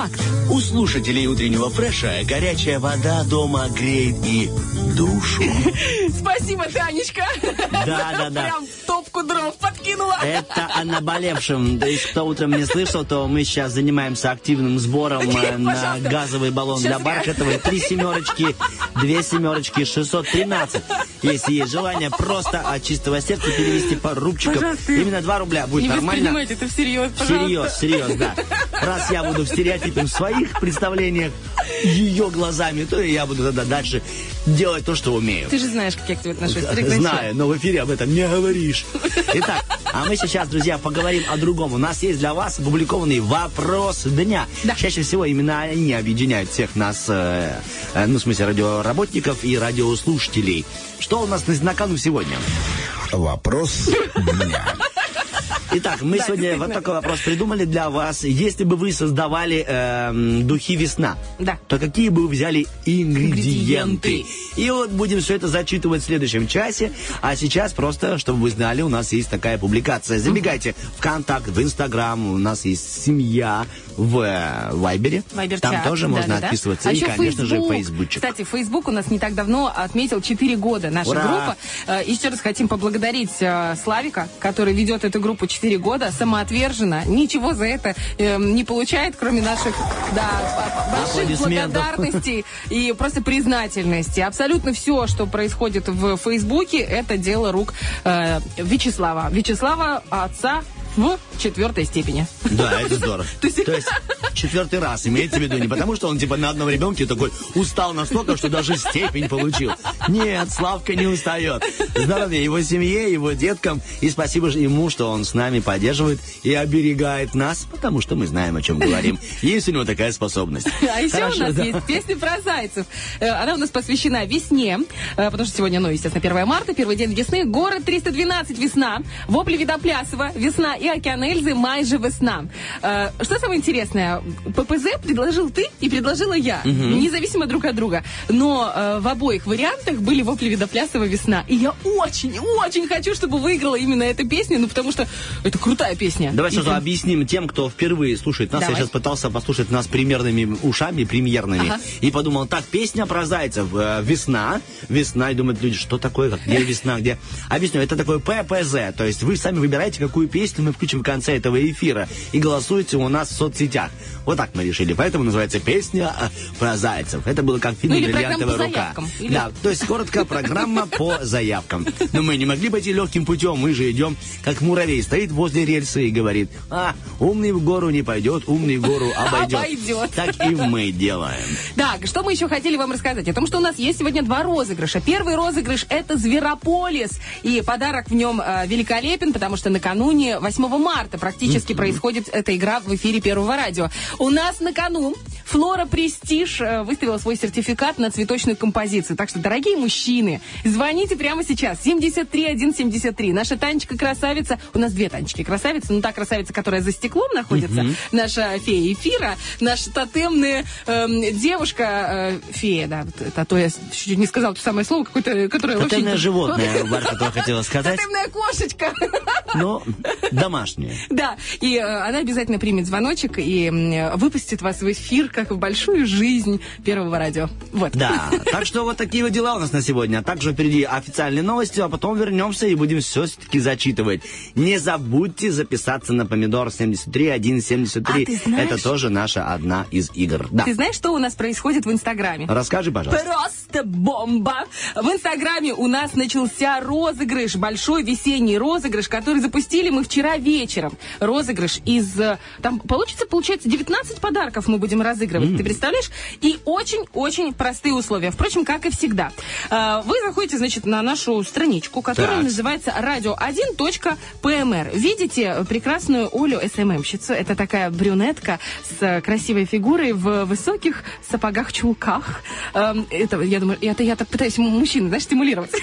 [SPEAKER 10] Факт.
[SPEAKER 2] У слушателей утреннего фреша горячая вода дома греет и душу.
[SPEAKER 3] Спасибо, Танечка.
[SPEAKER 2] Да, да, да.
[SPEAKER 3] Прям топку дров подкинула.
[SPEAKER 2] Это о наболевшем. То есть, кто утром не слышал, то мы сейчас занимаемся активным сбором э, на
[SPEAKER 3] Пожалуйста.
[SPEAKER 2] газовый баллон для
[SPEAKER 3] Сейчас
[SPEAKER 2] Бархатовой. Три семерочки, две семерочки, 613. Если есть желание просто от чистого сердца перевести пару рубчиков.
[SPEAKER 3] Пожалуйста.
[SPEAKER 2] Именно два рубля будет
[SPEAKER 3] Не
[SPEAKER 2] нормально.
[SPEAKER 3] воспринимайте это всерьез, пожалуйста.
[SPEAKER 2] Всерьез, всерьез, да. Раз я буду в стереотипе в своих представлениях ее глазами, то и я буду тогда дальше делать то, что умею.
[SPEAKER 3] Ты же знаешь, как я к тебе отношусь. Прекрати.
[SPEAKER 2] Знаю, но в эфире об этом не говоришь. Итак, А мы сейчас, друзья, поговорим о другом. У нас есть для вас опубликованный вопрос дня. Чаще всего именно они объединяют всех нас, э, э, ну, в смысле, радиоработников и радиослушателей. Что у нас на, на кону сегодня?
[SPEAKER 8] Вопрос дня.
[SPEAKER 2] Итак, мы
[SPEAKER 3] Да,
[SPEAKER 2] сегодня вот такой вопрос придумали для вас. Если бы вы создавали эм, духи весна,
[SPEAKER 3] Да.
[SPEAKER 2] то какие бы вы взяли ингредиенты?
[SPEAKER 3] Ингредиенты.
[SPEAKER 2] И вот будем все это зачитывать в следующем часе. А сейчас просто, чтобы вы знали, у нас есть такая публикация. Забегайте в Контакт, в Инстаграм, у нас есть семья в Вайбере. Там тоже можно
[SPEAKER 3] Да-да-да.
[SPEAKER 2] отписываться.
[SPEAKER 3] А
[SPEAKER 2] и,
[SPEAKER 3] еще
[SPEAKER 2] конечно же,
[SPEAKER 3] Facebook.
[SPEAKER 2] Фейсбучик.
[SPEAKER 3] Кстати, Facebook у нас не так давно отметил 4 года наша
[SPEAKER 2] Ура!
[SPEAKER 3] группа. Э, Еще раз хотим поблагодарить э, Славика, который ведет эту группу 4 года, самоотверженно, ничего за это э, не получает, кроме наших да, больших благодарностей и просто признательности. Абсолютно все, что происходит в Фейсбуке, это дело рук э, Вячеслава. Вячеслава, отца в четвертой степени.
[SPEAKER 2] Да, это здорово.
[SPEAKER 3] То есть-
[SPEAKER 2] То есть четвертый раз имеется в виду не потому, что он типа на одном ребенке такой устал настолько, что даже степень получил. Нет, Славка не устает. Здоровья его семье, его деткам. И спасибо же ему, что он с нами поддерживает и оберегает нас, потому что мы знаем, о чем говорим. Есть у него такая способность.
[SPEAKER 3] А еще
[SPEAKER 2] Хорошо,
[SPEAKER 3] у нас
[SPEAKER 2] да.
[SPEAKER 3] есть песня про зайцев. Э, Она у нас посвящена весне, э, потому что сегодня, ну, естественно, 1 марта, первый день весны. Город 312 весна. Вопли Видоплясова весна и Океан Эльзы майже весна. Э, Что самое интересное, ППЗ предложил ты и предложила я, независимо друг от друга. Но э, в обоих вариантах были вопли Видоплясова весна. И я очень, очень хочу, чтобы выиграла именно эта песня, ну, потому что это крутая песня.
[SPEAKER 2] Давай
[SPEAKER 3] И
[SPEAKER 2] сразу
[SPEAKER 3] прям-
[SPEAKER 2] объясним тем, кто впервые слушает нас.
[SPEAKER 3] Давай.
[SPEAKER 2] Я сейчас пытался послушать нас примерными ушами, премьерными.
[SPEAKER 3] Ага.
[SPEAKER 2] И подумал, так, песня про зайцев. э, весна. Весна. И думают люди, что такое, как, где весна, где... Объясню, это такое ППЗ. То есть вы сами выбираете, какую песню мы включим в конце этого эфира. И голосуете у нас в соцсетях. Вот так мы решили. Поэтому называется песня э, про зайцев. Это было как фильм
[SPEAKER 3] Ну,
[SPEAKER 2] «Бриллиантовая рука».
[SPEAKER 3] Или-
[SPEAKER 2] Да, то есть коротко программа по заявкам. Но мы не могли пойти легким путем, мы же идем, как муравей, стоит возле рельсы и говорит, а, умный в гору не пойдет, умный в гору обойдет.
[SPEAKER 3] Обойдет.
[SPEAKER 2] Так и мы делаем.
[SPEAKER 3] Так, что мы еще хотели вам рассказать? О том, что у нас есть сегодня два розыгрыша. Первый розыгрыш это Зверополис. И подарок в нем э, великолепен, потому что накануне 8 марта практически происходит эта игра в эфире Первого радио. У нас на кону Флора Престиж э, выставила свой сертификат на цветочную композицию. Так что, дорогие мужчины, звоните прямо сейчас. 73173. Наша Танечка красавица. У нас две Танечки красавицы. Ну, та красавица, которая за стеклом находится. Наша фея эфира. Наша тотемная эм, девушка. э, фея, да. Это, а то я чуть не сказала то самое слово, какое-то, которое
[SPEAKER 2] Тотемное
[SPEAKER 3] вообще...
[SPEAKER 2] животное, которое хотела сказать,
[SPEAKER 3] Тотемная кошечка.
[SPEAKER 2] но домашнее.
[SPEAKER 3] Да, и э, она обязательно примет звоночек и выпустит вас в эфир, как в большую жизнь Первого радио. Вот.
[SPEAKER 2] Да, так что вот такие вот дела у нас на сегодня. А также впереди официальные новости, а потом вернемся и будем все-таки зачитывать. Не забудьте записаться на помидор 73 173.
[SPEAKER 3] А знаешь-
[SPEAKER 2] Это тоже наша одна из игр. Да.
[SPEAKER 3] Ты знаешь, что у нас происходит в Инстаграме?
[SPEAKER 2] Расскажи, пожалуйста.
[SPEAKER 3] Просто бомба! В Инстаграме у нас начался розыгрыш, большой весенний розыгрыш, который запустили мы вчера вечером. Розыгрыш из... э, Там получится, получается, 19 подарков мы будем разыгрывать, ты представляешь? И очень-очень простые условия. Впрочем, как и всегда. Э, Вы заходите, значит, на нашу страничку, которая
[SPEAKER 2] Так.
[SPEAKER 3] называется radio1.pmr. Видите прекрасную Олю СММщицу? Это такая брюнетка с э, красивой фигурой в высоких сапогах-чулках. Эм, Это, я думаю, это я так пытаюсь мужчин, знаешь, стимулировать.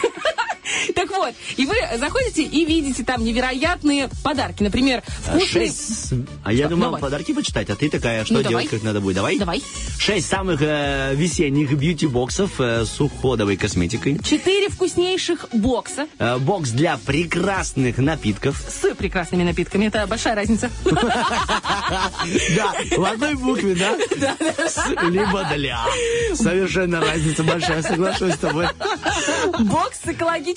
[SPEAKER 3] Так вот, и вы заходите и видите там невероятные подарки. Например, вкусные...
[SPEAKER 2] Шесть... А я
[SPEAKER 3] Что?
[SPEAKER 2] думал
[SPEAKER 3] Давай.
[SPEAKER 2] подарки почитать, а ты такая, что
[SPEAKER 3] Ну,
[SPEAKER 2] делать,
[SPEAKER 3] давай.
[SPEAKER 2] как надо будет? Давай?
[SPEAKER 3] Давай.
[SPEAKER 2] Шесть самых э, весенних бьюти-боксов э, с уходовой косметикой.
[SPEAKER 3] Четыре вкуснейших бокса
[SPEAKER 2] Э, бокс для прекрасных напитков.
[SPEAKER 3] с прекрасными напитками. Это большая разница.
[SPEAKER 2] Да, в одной букве, да? С, Либо для. Совершенно разница большая, соглашусь с тобой.
[SPEAKER 3] Бокс с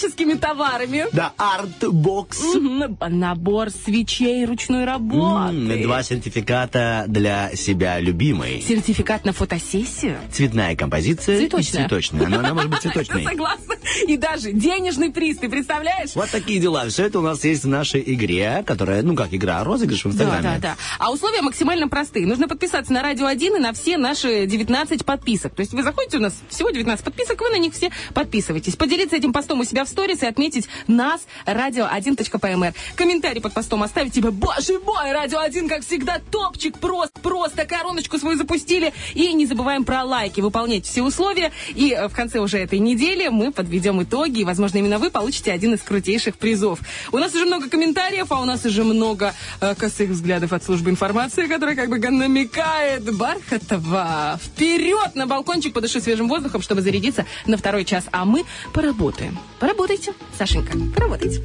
[SPEAKER 3] экологическими товарами.
[SPEAKER 2] Да, арт-бокс.
[SPEAKER 3] Мгм. Набор свечей ручной
[SPEAKER 2] М,
[SPEAKER 3] работы.
[SPEAKER 2] Два сертификата для себя любимой.
[SPEAKER 3] Сертификат на фотосессию.
[SPEAKER 2] Цветная композиция. и
[SPEAKER 3] Цветочная.
[SPEAKER 2] Цветочная. Но она может быть цветочной.
[SPEAKER 3] Согласна. И даже денежный приз, ты представляешь?
[SPEAKER 2] Вот такие дела. Все это у нас есть в нашей игре, которая, ну как игра, розыгрыш в
[SPEAKER 3] Да,
[SPEAKER 2] Инстаграме.
[SPEAKER 3] да, да. А условия максимально простые. Нужно подписаться на Радио 1 и на все наши 19 подписок. То есть вы заходите, у нас всего 19 подписок, вы на них все подписываетесь. Поделиться этим постом у себя в сторис и отметить нас, радио 1.пмр. Комментарий под постом оставить тебе, боже мой, радио 1, как всегда, топчик, просто, просто, короночку свою запустили. И не забываем про лайки, выполнять все условия. И э, в конце уже этой недели мы подведем итоги, и, возможно, именно вы получите один из крутейших призов. У нас уже много комментариев, а у нас уже много э, косых взглядов от службы информации, которая как бы намекает Бархатова. Вперед на балкончик, подыши свежим воздухом, чтобы зарядиться на второй час. А мы поработаем. Поработайте, Сашенька, поработайте.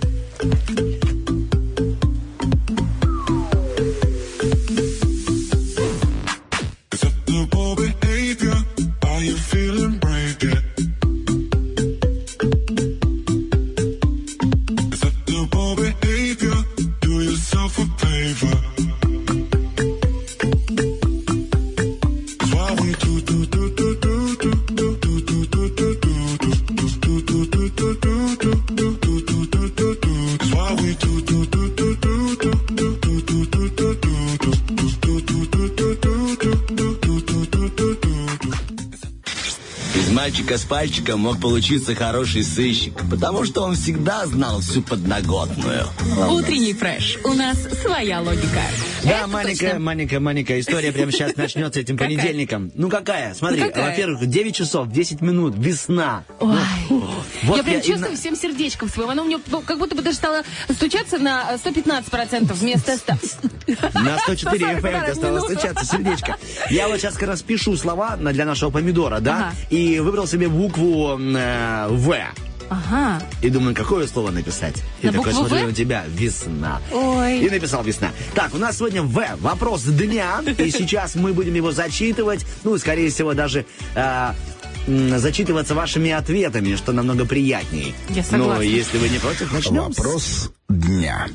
[SPEAKER 2] Мальчика с пальчика мог получиться хороший сыщик, потому что он всегда знал всю подноготную.
[SPEAKER 11] Утренний фреш. У нас своя логика.
[SPEAKER 2] Да,
[SPEAKER 11] Это
[SPEAKER 2] маленькая,
[SPEAKER 11] точно.
[SPEAKER 2] маленькая, маленькая история прямо сейчас начнется этим понедельником. Ну какая? Смотри,
[SPEAKER 3] Ну,
[SPEAKER 2] во-первых, 9 часов, 10 минут, весна.
[SPEAKER 3] Ой.
[SPEAKER 2] Вот
[SPEAKER 3] я прям
[SPEAKER 2] я и
[SPEAKER 3] чувствую
[SPEAKER 2] на-
[SPEAKER 3] всем сердечком своим. Оно у меня ну, как будто бы даже стало стучаться на 115% вместо 100.
[SPEAKER 2] На 104
[SPEAKER 3] На
[SPEAKER 2] FM
[SPEAKER 3] 40
[SPEAKER 2] тебе стало
[SPEAKER 3] минут.
[SPEAKER 2] стучаться сердечко. Я вот сейчас как раз пишу слова для нашего помидора, да? И выбрал себе букву э, В.
[SPEAKER 3] Ага.
[SPEAKER 2] И думаю, какое слово написать? И
[SPEAKER 3] На
[SPEAKER 2] такой
[SPEAKER 3] букву
[SPEAKER 2] смотрю
[SPEAKER 3] «В»?
[SPEAKER 2] на тебя. Весна.
[SPEAKER 3] Ой.
[SPEAKER 2] И написал весна. Так, у нас сегодня В. Вопрос дня. И сейчас мы будем его зачитывать. Ну, скорее всего, даже э, зачитываться вашими ответами, что намного приятнее.
[SPEAKER 3] Я согласна.
[SPEAKER 2] если вы не против, начнем.
[SPEAKER 8] Вопрос дня.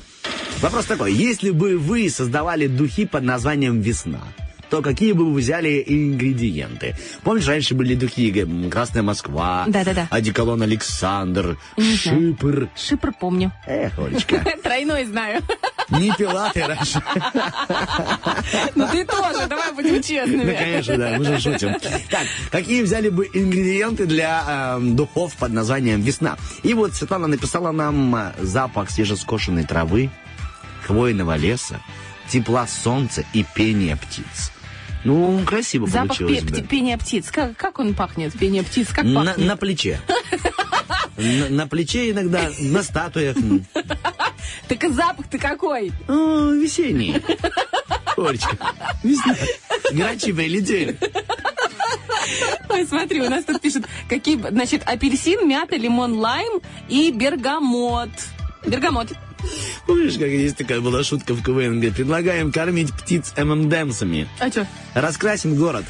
[SPEAKER 2] Вопрос такой. Если бы вы создавали духи под названием «Весна», то какие бы вы взяли ингредиенты? Помнишь, раньше были духи «Красная Москва»,
[SPEAKER 3] Да-да-да.
[SPEAKER 2] «Одеколон Александр»,
[SPEAKER 3] Не знаю.
[SPEAKER 2] «Шипр».
[SPEAKER 3] Шипр помню.
[SPEAKER 2] Эх, Олечка,
[SPEAKER 3] Тройной знаю.
[SPEAKER 2] не пила ты раньше.
[SPEAKER 3] Ну ты тоже, давай будем
[SPEAKER 2] Ну,
[SPEAKER 3] честными.
[SPEAKER 2] конечно, да, мы же шутим. Так, какие взяли бы ингредиенты для эм, духов под названием «Весна»? И вот Светлана написала нам э, запах свежескошенной травы, хвойного леса, тепла солнца и пения птиц. Ну, красиво
[SPEAKER 3] Запах
[SPEAKER 2] получилось
[SPEAKER 3] пе-
[SPEAKER 2] бы.
[SPEAKER 3] пти- пения птиц. Как, как он пахнет? Пение птиц, как
[SPEAKER 2] На,
[SPEAKER 3] пахнет?
[SPEAKER 2] на плече. На, на плече иногда, на статуях.
[SPEAKER 3] Так запах-то какой?
[SPEAKER 2] О, весенний. Олечка, весна. Грачи прилетели.
[SPEAKER 3] Ой, смотри, у нас тут пишут, какие, значит, апельсин, мята, лимон, лайм и бергамот. Бергамот.
[SPEAKER 2] Помнишь, как есть такая была шутка в КВН, где предлагаем кормить птиц ММДМсами.
[SPEAKER 3] А что?
[SPEAKER 2] Раскрасим город.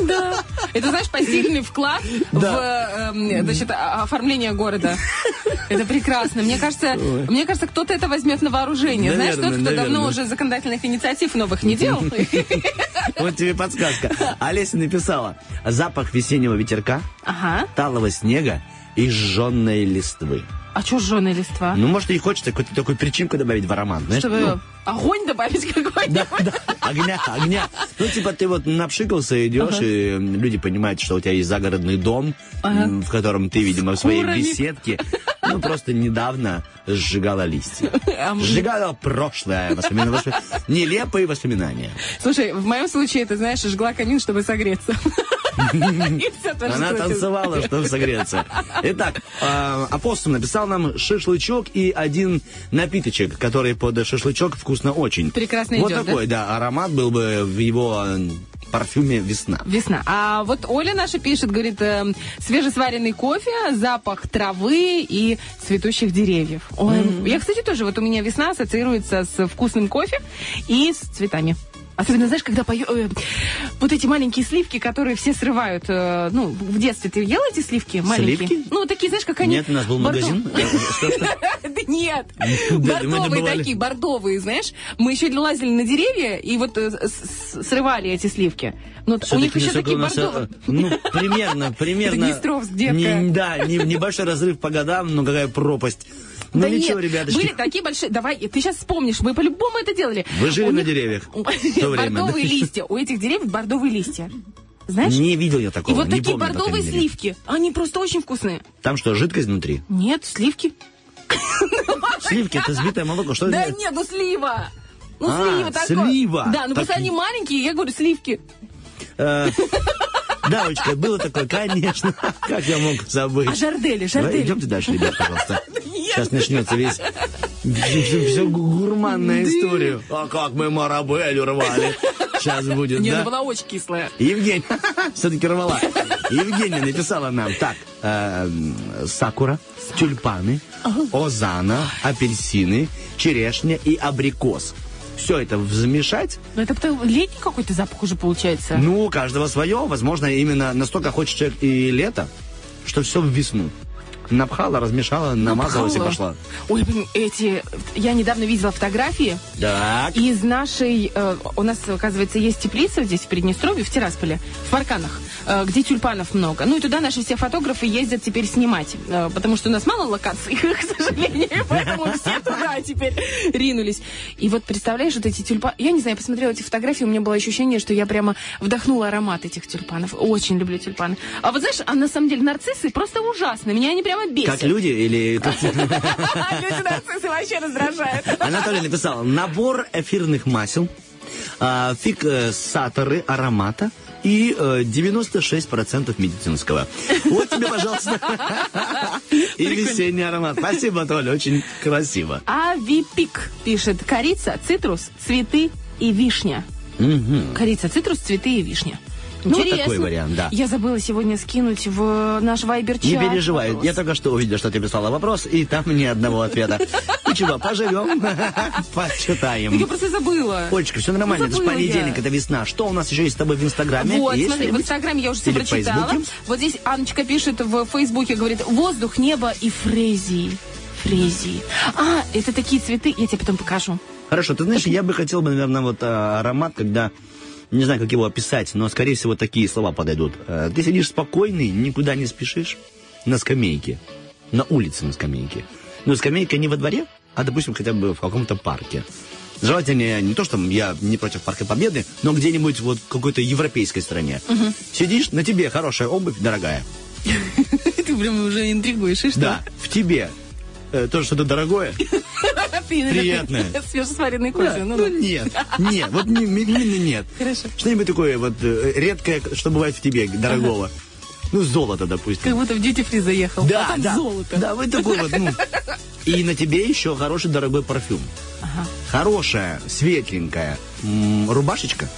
[SPEAKER 3] Да. Это, знаешь, посильный вклад в эм, значит, о- оформление города. Это прекрасно. Мне кажется, мне кажется, кто-то это возьмет на вооружение. Знаешь,
[SPEAKER 2] Наверное,
[SPEAKER 3] тот, кто давно
[SPEAKER 2] наверное.
[SPEAKER 3] уже законодательных инициатив новых не делал.
[SPEAKER 2] Вот тебе подсказка. Олеся написала. Запах весеннего ветерка,
[SPEAKER 3] Ага.
[SPEAKER 2] талого снега и сжженной листвы.
[SPEAKER 3] А что жженая листва?
[SPEAKER 2] Ну, может, ей хочется какую-то такую причинку добавить в аромат, знаешь?
[SPEAKER 3] Чтобы
[SPEAKER 2] Ну,
[SPEAKER 3] огонь добавить какой-нибудь.
[SPEAKER 2] Да, да, огня, огня. Ну, типа, ты вот напшикался, идешь, и м, люди понимают, что у тебя есть загородный дом, м, в котором ты, видимо, в своей
[SPEAKER 3] курами.
[SPEAKER 2] беседке, ну, просто недавно сжигала листья.
[SPEAKER 3] А
[SPEAKER 2] Сжигала прошлое, воспоминания, воспо- нелепые воспоминания.
[SPEAKER 3] Слушай, в моем случае, ты знаешь, жгла камин, чтобы согреться.
[SPEAKER 2] Она танцевала, чтобы согреться. Итак, э, апостол написал нам шашлычок и один напиточек, который под шашлычок вкусно очень.
[SPEAKER 3] Прекрасно
[SPEAKER 2] Вот
[SPEAKER 3] идет, да?
[SPEAKER 2] такой, да, аромат был бы в его э, парфюме «Весна».
[SPEAKER 3] Весна. А вот Оля наша пишет, говорит, эм, свежесваренный кофе, запах травы и цветущих деревьев. Ой, Я, кстати, тоже, вот у меня весна ассоциируется с вкусным кофе и с цветами. Особенно, знаешь, когда пою, э, вот эти маленькие сливки, которые все срывают, э, ну, в детстве ты ел эти сливки маленькие?
[SPEAKER 2] Сливки?
[SPEAKER 3] Ну, такие, знаешь, как они...
[SPEAKER 2] Нет, у нас был магазин.
[SPEAKER 3] Да нет, бордовые такие, бордовые, знаешь. Мы еще лазили на деревья и вот э, срывали эти сливки. Ну, вот у них еще такие бордовые.
[SPEAKER 2] Ну, примерно, примерно.
[SPEAKER 3] Днестровск, детка.
[SPEAKER 2] Не- Да, не- небольшой разрыв по годам, но какая пропасть. Ну
[SPEAKER 3] Да
[SPEAKER 2] ничего,
[SPEAKER 3] нет,
[SPEAKER 2] ребяточки.
[SPEAKER 3] Были такие большие. Давай, ты сейчас вспомнишь, мы по-любому это делали.
[SPEAKER 2] Вы жили
[SPEAKER 3] У
[SPEAKER 2] на
[SPEAKER 3] них-
[SPEAKER 2] деревьях в то время,
[SPEAKER 3] Бордовые листья. У этих деревьев бордовые листья. Знаешь?
[SPEAKER 2] Не видел я
[SPEAKER 3] И
[SPEAKER 2] такого.
[SPEAKER 3] вот
[SPEAKER 2] не
[SPEAKER 3] такие
[SPEAKER 2] помню,
[SPEAKER 3] бордовые сливки. Они просто очень вкусные.
[SPEAKER 2] Там что, жидкость внутри?
[SPEAKER 3] Нет, сливки.
[SPEAKER 2] Сливки, это взбитое молоко. Что
[SPEAKER 3] Да нет, ну слива. Ну
[SPEAKER 2] А,
[SPEAKER 3] слива такое.
[SPEAKER 2] слива.
[SPEAKER 3] Да, ну просто
[SPEAKER 2] Так-
[SPEAKER 3] они маленькие, я говорю, сливки.
[SPEAKER 2] Э, Давочка, было такое, конечно. Как я мог забыть?
[SPEAKER 3] А жардели, жардели.
[SPEAKER 2] идемте дальше, ребят, пожалуйста. Сейчас начнется весь... Все, гурманная история. А как мы марабелю рвали. Сейчас будет,
[SPEAKER 3] Не,
[SPEAKER 2] да?
[SPEAKER 3] была очень кислая.
[SPEAKER 2] Евгения, все-таки рвала. Евгения написала нам, так, э, сакура, тюльпаны, озана, апельсины, черешня и абрикос. Все это замешать,
[SPEAKER 3] Ну это летний какой-то запах уже получается.
[SPEAKER 2] ну, у каждого свое. Возможно, именно настолько хочет человек и лето, что все в весну. Напхала, размешала, намазалась и пошла.
[SPEAKER 3] Ой, блин, эти... Я недавно видела фотографии
[SPEAKER 2] Так.
[SPEAKER 3] из нашей... э, у нас, оказывается, есть теплица здесь, в Приднестровье, в Тирасполе, в Парканах, э, где тюльпанов много. Ну и туда наши все фотографы ездят теперь снимать, э, потому что у нас мало локаций, к сожалению, поэтому все туда теперь ринулись. И вот представляешь, вот эти тюльпаны... Я не знаю, я посмотрела эти фотографии, у меня было ощущение, что я прямо вдохнула аромат этих тюльпанов. Очень люблю тюльпаны. А вот знаешь, а на самом деле нарциссы просто ужасны. Меня они прямо бесят.
[SPEAKER 2] Как люди или...
[SPEAKER 3] Люди нарциссы вообще раздражают.
[SPEAKER 2] Анатолий написал, набор эфирных масел, а, фиксаторы аромата и э, 96% медицинского. Вот тебе, пожалуйста, и весенний аромат. Спасибо, Толя, очень красиво.
[SPEAKER 3] Авипик пишет. Корица, цитрус, цветы и вишня. Корица, цитрус, цветы и вишня.
[SPEAKER 2] Ну, вот такой вариант, да.
[SPEAKER 3] Я забыла сегодня скинуть в наш вайбер-чат.
[SPEAKER 2] Не переживай,
[SPEAKER 3] вопрос.
[SPEAKER 2] я только что увидел, что ты писала вопрос, и там ни одного ответа. Ничего, поживем,
[SPEAKER 3] Я
[SPEAKER 2] почитаем.
[SPEAKER 3] просто забыла.
[SPEAKER 2] Олечка, все нормально, это же понедельник,
[SPEAKER 3] я.
[SPEAKER 2] это весна. Что у нас еще есть с тобой в Инстаграме?
[SPEAKER 3] Вот, смотри, в? Инстаграме я уже все прочитала. Вот здесь Анечка пишет в Фейсбуке, говорит, воздух, небо и фрезии. Фрезии. А, это такие цветы, я тебе потом покажу.
[SPEAKER 2] Хорошо, ты знаешь, я бы хотел бы, наверное, вот а, аромат, когда, не знаю, как его описать, но, скорее всего, такие слова подойдут. Э, Ты сидишь спокойный, никуда не спешишь, на скамейке, на улице на скамейке. Но скамейка не во дворе, а, допустим, хотя бы в каком-то парке. Желательно не то, что я не против Парка Победы, но где-нибудь вот в какой-то европейской стране. Сидишь, на тебе хорошая обувь, дорогая.
[SPEAKER 3] Ты прям уже интригуешь, и что?
[SPEAKER 2] Да, в тебе э, тоже что-то дорогое. Приятное.
[SPEAKER 3] Свежесваренной
[SPEAKER 2] Да,
[SPEAKER 3] кожи.
[SPEAKER 2] ну,
[SPEAKER 3] Ну,
[SPEAKER 2] нет, нет, вот не- именно нет.
[SPEAKER 3] Хорошо.
[SPEAKER 2] Что-нибудь такое вот э, редкое, что бывает в тебе, дорогого. Ну, золото, допустим.
[SPEAKER 3] Как будто в duty free заехал.
[SPEAKER 2] Да,
[SPEAKER 3] а там
[SPEAKER 2] да.
[SPEAKER 3] золото.
[SPEAKER 2] Да, вы такой вот, ну. И на тебе еще хороший дорогой парфюм. Хорошая, светленькая м, рубашечка.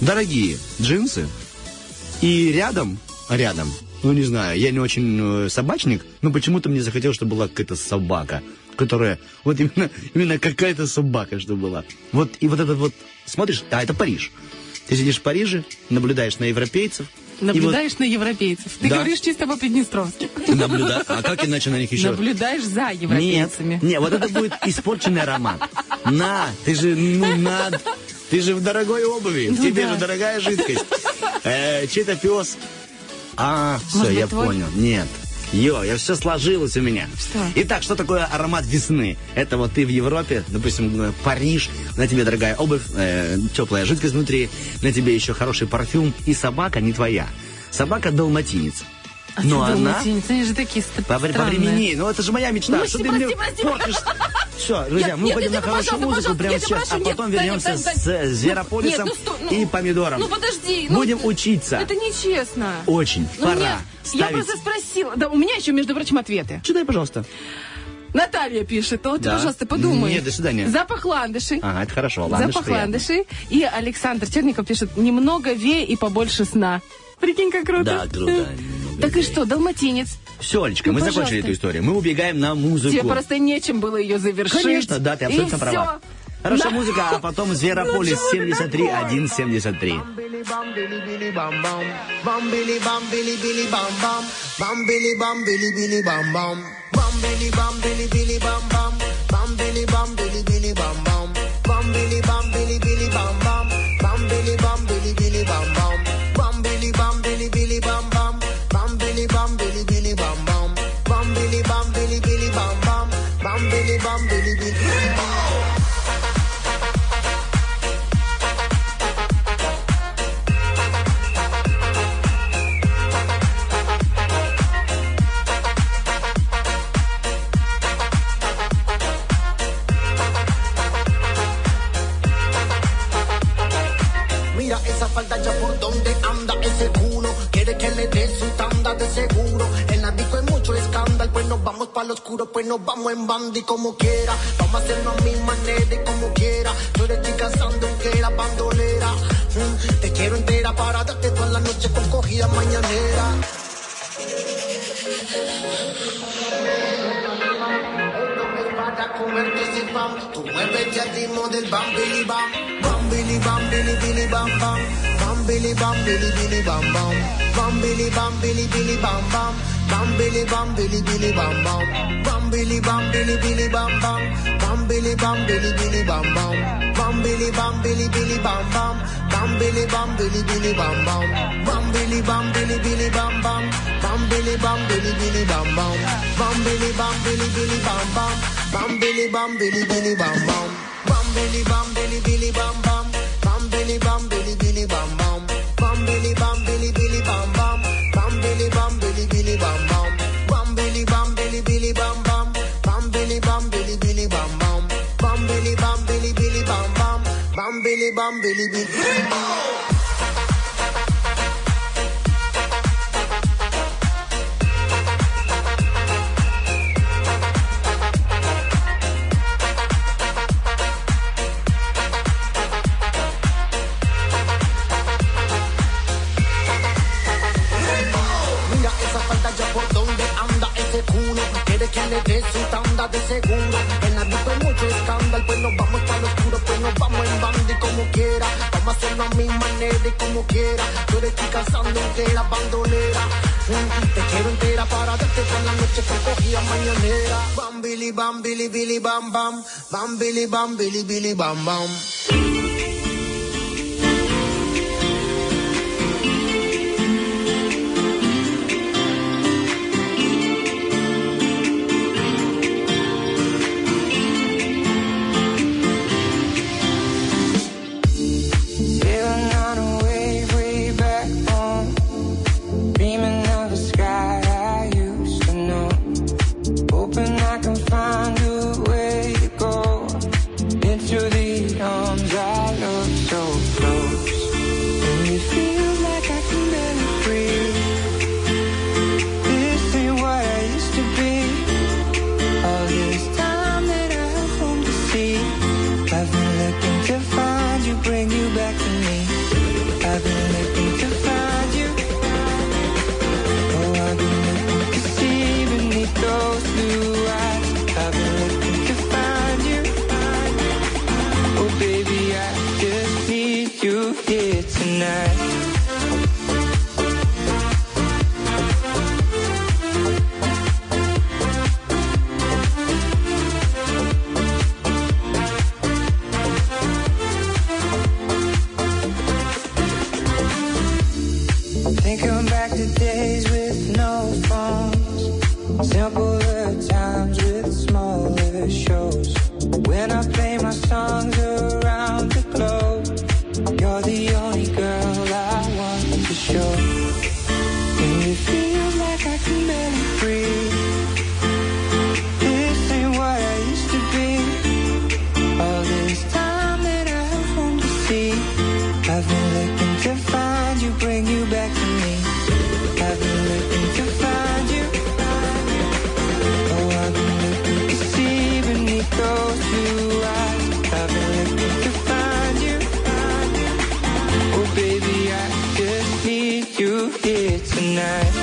[SPEAKER 2] Дорогие джинсы. И рядом, рядом, ну не знаю, я не очень э, собачник, но почему-то мне захотелось, чтобы была какая-то собака, которая, вот именно, именно какая-то собака, чтобы была. Вот, и вот этот вот, смотришь, а это Париж. Ты сидишь в Париже, наблюдаешь на европейцев. и вот
[SPEAKER 3] Наблюдаешь на европейцев. Ты
[SPEAKER 2] Да.
[SPEAKER 3] говоришь чисто по-приднестровски.
[SPEAKER 2] наблюда- А как иначе на них еще?
[SPEAKER 3] Наблюдаешь за
[SPEAKER 2] Нет,
[SPEAKER 3] европейцами.
[SPEAKER 2] нет, вот это будет испорченный аромат. На, ты же, ну, на, ты же в дорогой обуви,
[SPEAKER 3] Ну
[SPEAKER 2] тебе
[SPEAKER 3] да.
[SPEAKER 2] же дорогая жидкость. Э, чей-то пес. А, все,
[SPEAKER 3] быть,
[SPEAKER 2] я
[SPEAKER 3] твой?
[SPEAKER 2] понял. Нет. Йо, я все сложилось у меня.
[SPEAKER 3] Что?
[SPEAKER 2] Итак, что такое аромат весны? Это вот ты в Европе, допустим, э, Париж, на тебе дорогая обувь, э, теплая жидкость внутри, на тебе еще хороший парфюм, и собака не твоя. Собака далматинец.
[SPEAKER 3] А
[SPEAKER 2] Но
[SPEAKER 3] что
[SPEAKER 2] она
[SPEAKER 3] далматинец? Они же такие
[SPEAKER 2] по, по времени, ну это же моя мечта.
[SPEAKER 3] Ну,
[SPEAKER 2] что
[SPEAKER 3] прости,
[SPEAKER 2] ты мне
[SPEAKER 3] прости,
[SPEAKER 2] портишь? Все, друзья, мы
[SPEAKER 3] нет,
[SPEAKER 2] уходим
[SPEAKER 3] нет,
[SPEAKER 2] на хорошую музыку прямо
[SPEAKER 3] я
[SPEAKER 2] сейчас, а
[SPEAKER 3] прошу,
[SPEAKER 2] потом
[SPEAKER 3] нет,
[SPEAKER 2] вернемся
[SPEAKER 3] Дань, Дань,
[SPEAKER 2] с
[SPEAKER 3] Дань.
[SPEAKER 2] э, Зверополисом
[SPEAKER 3] ну ну-
[SPEAKER 2] и помидором.
[SPEAKER 3] Ну подожди. ну,
[SPEAKER 2] Будем учиться.
[SPEAKER 3] Это нечестно.
[SPEAKER 2] Очень.
[SPEAKER 3] Ну,
[SPEAKER 2] Пора
[SPEAKER 3] нет, Я
[SPEAKER 2] ставить.
[SPEAKER 3] просто спросила. Да, у меня еще, между прочим, ответы.
[SPEAKER 2] Читай, пожалуйста.
[SPEAKER 3] Наталья пишет, вот,
[SPEAKER 2] Да.
[SPEAKER 3] пожалуйста, подумай.
[SPEAKER 2] Нет, до свидания.
[SPEAKER 3] Запах ландышей.
[SPEAKER 2] Ага, это хорошо. Ладно,
[SPEAKER 3] Запах ландышей. И Александр Черников пишет, немного ве и побольше сна. Прикинь, как круто.
[SPEAKER 2] Да, круто.
[SPEAKER 3] Так и что, далматинец?
[SPEAKER 2] Все, Олечка,
[SPEAKER 3] Ну,
[SPEAKER 2] мы
[SPEAKER 3] пожалуйста.
[SPEAKER 2] закончили эту историю. Мы убегаем на музыку.
[SPEAKER 3] Тебе просто нечем было ее завершить.
[SPEAKER 2] Конечно, да, ты абсолютно
[SPEAKER 3] И
[SPEAKER 2] права.
[SPEAKER 3] всё.
[SPEAKER 2] Хорошая
[SPEAKER 3] Да.
[SPEAKER 2] музыка, а потом Зверополис
[SPEAKER 3] Ну, чего ты
[SPEAKER 2] 73
[SPEAKER 3] такой?
[SPEAKER 2] 173.
[SPEAKER 1] Bam billy bam billy billy billy bam
[SPEAKER 12] vamos para lo oscuro, pues nos vamos en bandi como quiera. Vamos a hacerlo a mi manera y como quiera. Tú eres chica sandunquera, bandolera. Mm, te quiero entera para darte toda la noche con cogida mañanera. Para pan, tú mueves al ritmo del bam, billy bam, bam, billy bam, billy, billy bam, bam, bam, billy bam, billy, billy bam, bam, bam, billy bam, billy, billy bam, bam, bam, billy bam, billy, billy bam, bam, bam, billy bam, billy, billy bam, bam, bam, billy bam, billy, billy bam, bam, bam, billy bam, billy, billy bam, bam, bam, billy bam, billy, billy bam, bam, bam, billy bam, billy, billy bam, bam, bam, billy bam, billy, billy bam, bam, bam, billy bam, billy, billy bam, bam, bam, billy bam, billy, billy bam, bam, bam, billy bam, billy, billy bam, bam, bam, billy bam, billy, billy bam, bam, bam, billy really big. Bam, bam. Billy, bam, billy, billy, bam, bam.
[SPEAKER 13] tonight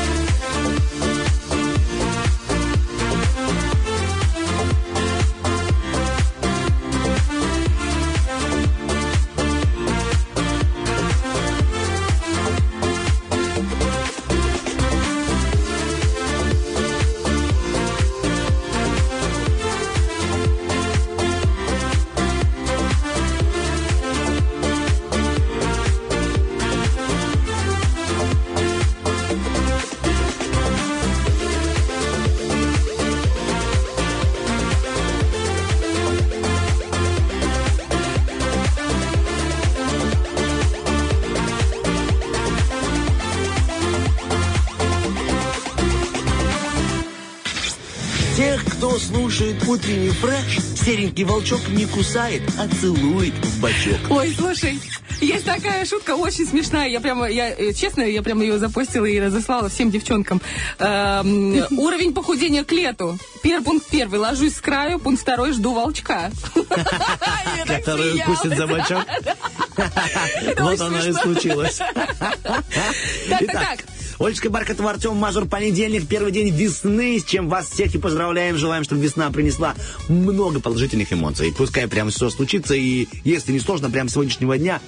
[SPEAKER 2] кто слушает утренний фреш, серенький волчок не кусает, а целует в бочок.
[SPEAKER 3] Ой, слушай, есть такая шутка, очень смешная. Я прямо, я, э, честно, я прямо ее запостила и разослала всем девчонкам. Эм, уровень похудения к лету. Первый пункт первый. Ложусь с краю. Пункт второй. Жду волчка.
[SPEAKER 2] Который укусит за бочок. Вот оно и случилось.
[SPEAKER 3] Так, так, так.
[SPEAKER 2] Олечка Бархатова, Артем Мазур, понедельник, первый день весны, с чем вас всех и поздравляем. Желаем, чтобы весна принесла много положительных эмоций. Пускай прямо все случится, и если не сложно, прямо с сегодняшнего дня.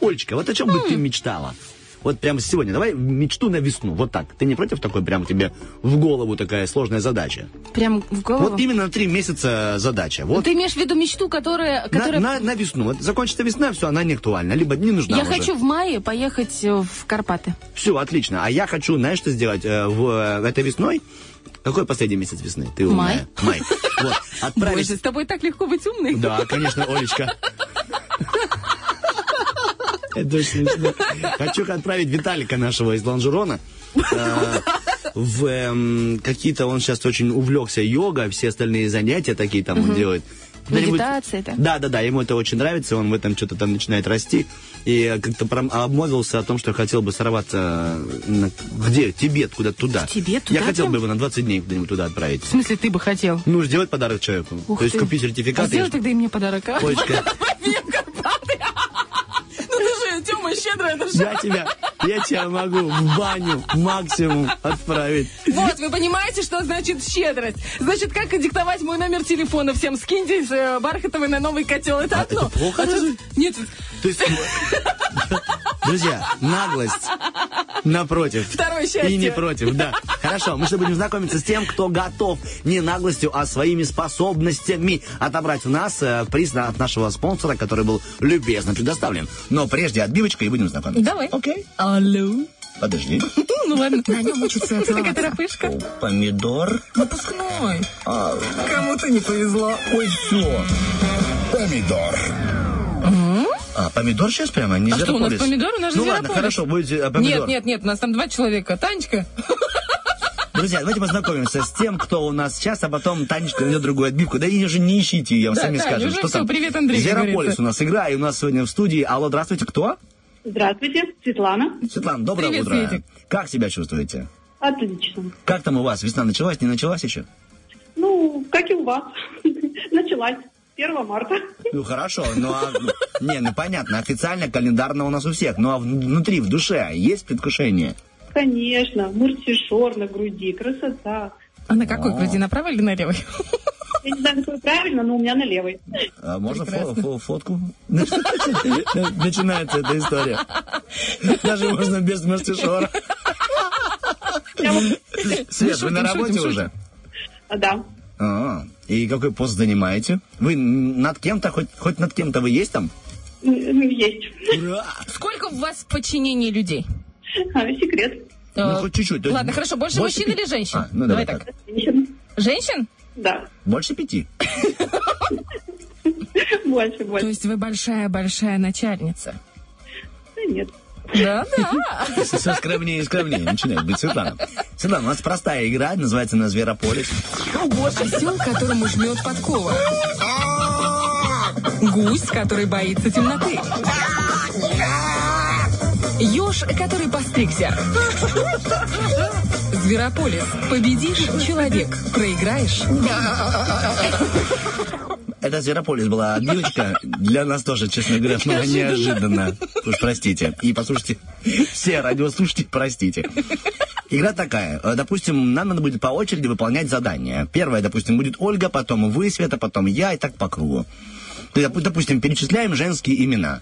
[SPEAKER 2] Олечка, вот о чем бы ты мечтала? Вот прямо сегодня, давай мечту на весну, вот так. Ты не против такой, прям тебе в голову такая сложная задача?
[SPEAKER 3] Прям в голову.
[SPEAKER 2] Вот именно на три месяца задача. Вот
[SPEAKER 3] Ты имеешь в виду мечту, которая...
[SPEAKER 2] на,
[SPEAKER 3] которая...
[SPEAKER 2] на- на весну. Вот закончится весна, все, она не актуальна. Либо не нужна
[SPEAKER 3] Я
[SPEAKER 2] уже.
[SPEAKER 3] хочу в мае поехать э, в Карпаты.
[SPEAKER 2] Все, отлично. А я хочу, знаешь, что сделать э, в, э, этой весной? Какой последний месяц весны? Ты умная. Май. Вот. Отправить...
[SPEAKER 3] Боже, с тобой так легко быть умной.
[SPEAKER 2] Да, конечно, Олечка. Это очень смешно. Хочу отправить Виталика нашего из Лонжерона э, в эм, какие-то, он сейчас очень увлекся йога, все остальные занятия такие там он делает.
[SPEAKER 3] Медитация это.
[SPEAKER 2] Да, да, да, ему это очень нравится, он в этом что-то там начинает расти. И э, как-то прям обмолвился о том, что хотел бы сорваться на- где? Тибет, куда-то туда.
[SPEAKER 3] Тибет?
[SPEAKER 2] Я
[SPEAKER 3] Туда
[SPEAKER 2] хотел
[SPEAKER 3] прям?
[SPEAKER 2] бы его на 20 дней куда-нибудь туда отправить.
[SPEAKER 3] В смысле, ты бы хотел?
[SPEAKER 2] Ну, сделать подарок человеку.
[SPEAKER 3] Ух
[SPEAKER 2] То есть
[SPEAKER 3] ты.
[SPEAKER 2] купить
[SPEAKER 3] А
[SPEAKER 2] сертификат. и-
[SPEAKER 3] сделай тогда и мне подарок, а? Ну Тёма, щедрая душа.
[SPEAKER 2] я тебя, я тебя могу в баню максимум отправить.
[SPEAKER 3] Вот, вы понимаете, что значит щедрость? Значит, как диктовать мой номер телефона всем? Скиньте э, Бархатовой на новый котел. Это одно.
[SPEAKER 2] А это плохо
[SPEAKER 3] А тут-? Нет,
[SPEAKER 2] То есть, друзья, наглость напротив.
[SPEAKER 3] Второе счастье.
[SPEAKER 2] И не против, да. Хорошо, мы что будем знакомиться с тем, кто готов не наглостью, а своими способностями отобрать у нас э, приз на- от нашего спонсора, который был любезно предоставлен. Но прежде отбивочка и будем знакомиться.
[SPEAKER 3] Давай.
[SPEAKER 2] Окей.
[SPEAKER 3] Алло.
[SPEAKER 2] Подожди.
[SPEAKER 3] Ну ладно.
[SPEAKER 14] На нем учатся
[SPEAKER 3] Такая
[SPEAKER 14] целоваться.
[SPEAKER 3] торопышка.
[SPEAKER 2] Помидор.
[SPEAKER 3] Выпускной.
[SPEAKER 2] А,
[SPEAKER 3] Кому-то не повезло.
[SPEAKER 2] ой, все.
[SPEAKER 8] Помидор.
[SPEAKER 2] А, помидор сейчас прямо? Не
[SPEAKER 3] А что, у нас помидор? У нас же
[SPEAKER 2] Ну ладно, хорошо, будете э, помидор.
[SPEAKER 3] Нет, нет, нет, у нас там два человека. Танечка.
[SPEAKER 2] Друзья, давайте познакомимся с тем, кто у нас сейчас, а потом Танечка найдет другую отбивку. Да и уже не ищите ее,
[SPEAKER 3] Да,
[SPEAKER 2] сами скажем,
[SPEAKER 3] уже
[SPEAKER 2] что
[SPEAKER 3] всё,
[SPEAKER 2] там.
[SPEAKER 3] привет, Андрей,
[SPEAKER 2] Зверополис
[SPEAKER 3] говорится.
[SPEAKER 2] у нас игра, и у нас сегодня в студии. Алло, здравствуйте, кто?
[SPEAKER 15] Здравствуйте, Светлана.
[SPEAKER 2] Светлана, доброе
[SPEAKER 3] Привет,
[SPEAKER 2] утро.
[SPEAKER 3] Светик.
[SPEAKER 2] Как себя чувствуете?
[SPEAKER 15] Отлично.
[SPEAKER 2] Как там у вас? Весна началась, не началась еще?
[SPEAKER 15] Ну, как и у вас. Началась 1 марта.
[SPEAKER 2] Ну хорошо, ну а, не, ну понятно, официально календарно у нас у всех, ну а внутри, в душе есть предвкушение?
[SPEAKER 15] Конечно, муртишор на груди, красота.
[SPEAKER 3] А на какой
[SPEAKER 2] О.
[SPEAKER 3] груди, на правой или на левой?
[SPEAKER 15] Я не знаю, какой правильно, но у меня на левой.
[SPEAKER 2] А можно фо- фо- фотку? Начинается эта история. Даже можно без мастишора. Свет, вы на работе уже?
[SPEAKER 15] Да,
[SPEAKER 2] А, и какой пост занимаете? Вы над кем-то, хоть, хоть над кем-то вы есть там?
[SPEAKER 15] есть.
[SPEAKER 2] Ура!
[SPEAKER 3] Сколько у вас в подчинении людей?
[SPEAKER 15] А, секрет.
[SPEAKER 2] Ну,
[SPEAKER 3] Э,
[SPEAKER 2] хоть чуть-чуть. То есть
[SPEAKER 3] Ладно, хорошо, больше,
[SPEAKER 2] больше
[SPEAKER 3] мужчин
[SPEAKER 2] пи-
[SPEAKER 3] или женщин?
[SPEAKER 2] А, ну давай так.
[SPEAKER 15] Женщин.
[SPEAKER 3] Женщин?
[SPEAKER 15] Да,
[SPEAKER 2] Больше пяти.
[SPEAKER 15] больше,
[SPEAKER 3] То
[SPEAKER 15] больше.
[SPEAKER 3] есть вы большая-большая начальница.
[SPEAKER 15] Да нет.
[SPEAKER 3] Да, да.
[SPEAKER 2] Все скромнее и скромнее начинает быть Светлана. Светлана, у нас простая игра, называется на Зверополис.
[SPEAKER 3] Осел, которому жмет подкова. Гусь, который боится темноты. Еж, который постригся. Зверополис. Победишь – человек. Проиграешь
[SPEAKER 2] Это Зверополис была отбивочка. Для нас тоже, честно говоря, снова неожиданно. Уж простите. И послушайте, все радиослушатели, простите. Игра такая. Допустим, нам надо будет по очереди выполнять задания. Первое, допустим, будет Ольга, потом вы, Света, потом я, и так по кругу. То есть, допу- допустим, перечисляем женские имена.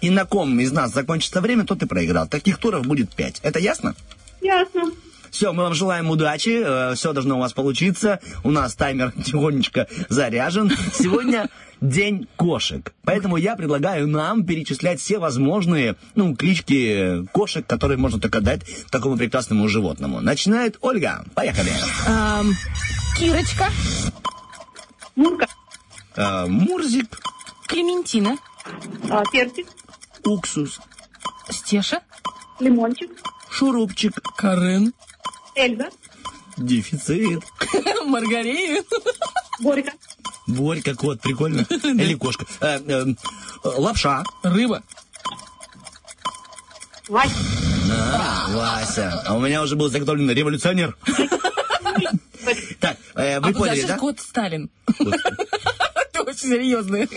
[SPEAKER 2] И на ком из нас закончится время, тот и проиграл. Таких туров будет пять. Это ясно?
[SPEAKER 15] Ясно.
[SPEAKER 2] Все, мы вам желаем удачи, все должно у вас получиться. У нас таймер тихонечко заряжен. Сегодня день кошек. Поэтому я предлагаю нам перечислять все возможные ну, клички кошек, которые можно только дать такому прекрасному животному. Начинает Ольга. Поехали.
[SPEAKER 3] Кирочка.
[SPEAKER 15] Мурка,
[SPEAKER 2] Э, Мурзик,
[SPEAKER 3] Клементина.
[SPEAKER 15] а, персик,
[SPEAKER 2] уксус,
[SPEAKER 3] Стеша.
[SPEAKER 15] лимончик,
[SPEAKER 2] шурупчик,
[SPEAKER 3] Карен.
[SPEAKER 15] Эльза,
[SPEAKER 2] Дефицит.
[SPEAKER 3] Маргарин.
[SPEAKER 15] Борька.
[SPEAKER 2] Борька, кот, прикольно. Или кошка. Э, э, лапша.
[SPEAKER 3] Рыба.
[SPEAKER 15] Вася.
[SPEAKER 2] А, Вася. А у меня уже был заготовлен революционер. Так, э, вы
[SPEAKER 3] а куда
[SPEAKER 2] поняли,
[SPEAKER 3] же
[SPEAKER 2] да?
[SPEAKER 3] кот Сталин? Ты очень серьезный.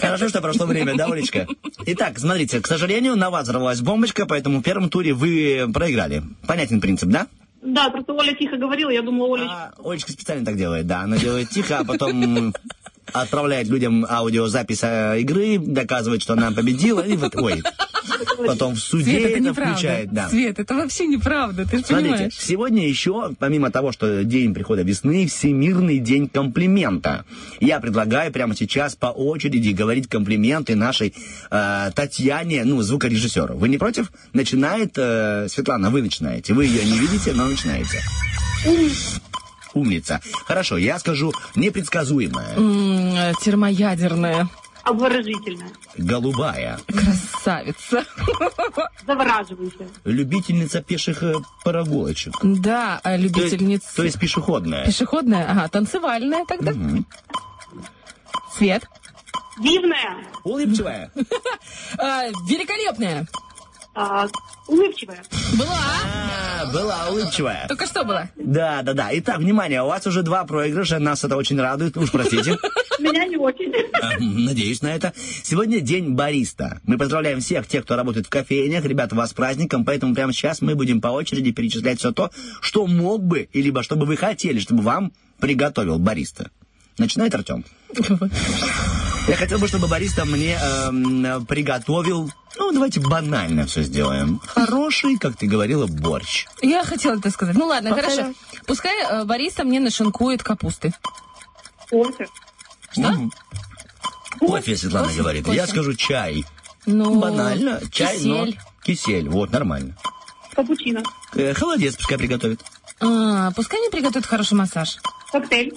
[SPEAKER 2] Хорошо, что прошло время, да, Олечка? Итак, смотрите, к сожалению, на вас взорвалась бомбочка, поэтому в первом туре вы проиграли. Понятен принцип, да?
[SPEAKER 15] Да, просто Оля тихо говорила, я думала, Оля...
[SPEAKER 2] А, Олечка специально так делает, да. Она делает тихо, а потом отправляет людям аудиозапись э, игры, доказывает, что она победила, и вот, ой, потом в суде
[SPEAKER 3] Свет, это
[SPEAKER 2] это включает, да.
[SPEAKER 3] Свет, это вообще неправда, ты же
[SPEAKER 2] Смотрите,
[SPEAKER 3] понимаешь.
[SPEAKER 2] сегодня еще, помимо того, что день прихода весны, Всемирный день комплимента. Я предлагаю прямо сейчас по очереди говорить комплименты нашей э, Татьяне, ну, звукорежиссеру. Вы не против? Начинает э, Светлана, вы начинаете. Вы ее не видите, но начинаете. Умница. Хорошо, я скажу непредсказуемая,
[SPEAKER 3] М, э, Термоядерная.
[SPEAKER 15] Обворожительная.
[SPEAKER 2] голубая,
[SPEAKER 3] Красавица.
[SPEAKER 15] Завораживающая.
[SPEAKER 2] любительница пеших э, прогулочек.
[SPEAKER 3] Да, а
[SPEAKER 2] То есть,
[SPEAKER 3] любительница.
[SPEAKER 2] то есть пешеходная.
[SPEAKER 3] Пешеходная, ага, танцевальная тогда. Свет.
[SPEAKER 15] Дивная.
[SPEAKER 2] Улыбчивая.
[SPEAKER 3] А, великолепная.
[SPEAKER 15] А, улыбчивая.
[SPEAKER 3] Была.
[SPEAKER 2] А, была улыбчивая.
[SPEAKER 3] Только что была.
[SPEAKER 2] Да, да, да. Итак, внимание, у вас уже два проигрыша, нас это очень радует, уж простите.
[SPEAKER 15] Меня не очень.
[SPEAKER 2] А, Надеюсь на это. Сегодня день бариста. Мы поздравляем всех тех, кто работает в кофейнях. Ребята, вас с праздником, поэтому прямо сейчас мы будем по очереди перечислять все то, что мог бы, и либо что бы вы хотели, чтобы вам приготовил бариста. Начинает Артем. Я хотел бы, чтобы бариста мне эм, приготовил, ну, давайте банально все сделаем. Хороший, как ты говорила, борщ.
[SPEAKER 3] Я хотела это сказать. Ну ладно,
[SPEAKER 2] Повторяй.
[SPEAKER 3] хорошо. Пускай э, бариста мне нашинкует капусты.
[SPEAKER 15] Кофе.
[SPEAKER 3] Что?
[SPEAKER 2] Мгм. Кофе, Светлана
[SPEAKER 3] Кофе,
[SPEAKER 2] говорит.
[SPEAKER 3] кофе.
[SPEAKER 2] Я скажу чай.
[SPEAKER 3] Ну,
[SPEAKER 2] Банально. Чай, но...
[SPEAKER 3] кисель.
[SPEAKER 2] Кисель. Вот, нормально.
[SPEAKER 15] Капучино.
[SPEAKER 2] Э, холодец пускай приготовит.
[SPEAKER 3] А, пускай мне приготовит хороший массаж.
[SPEAKER 15] Коктейль.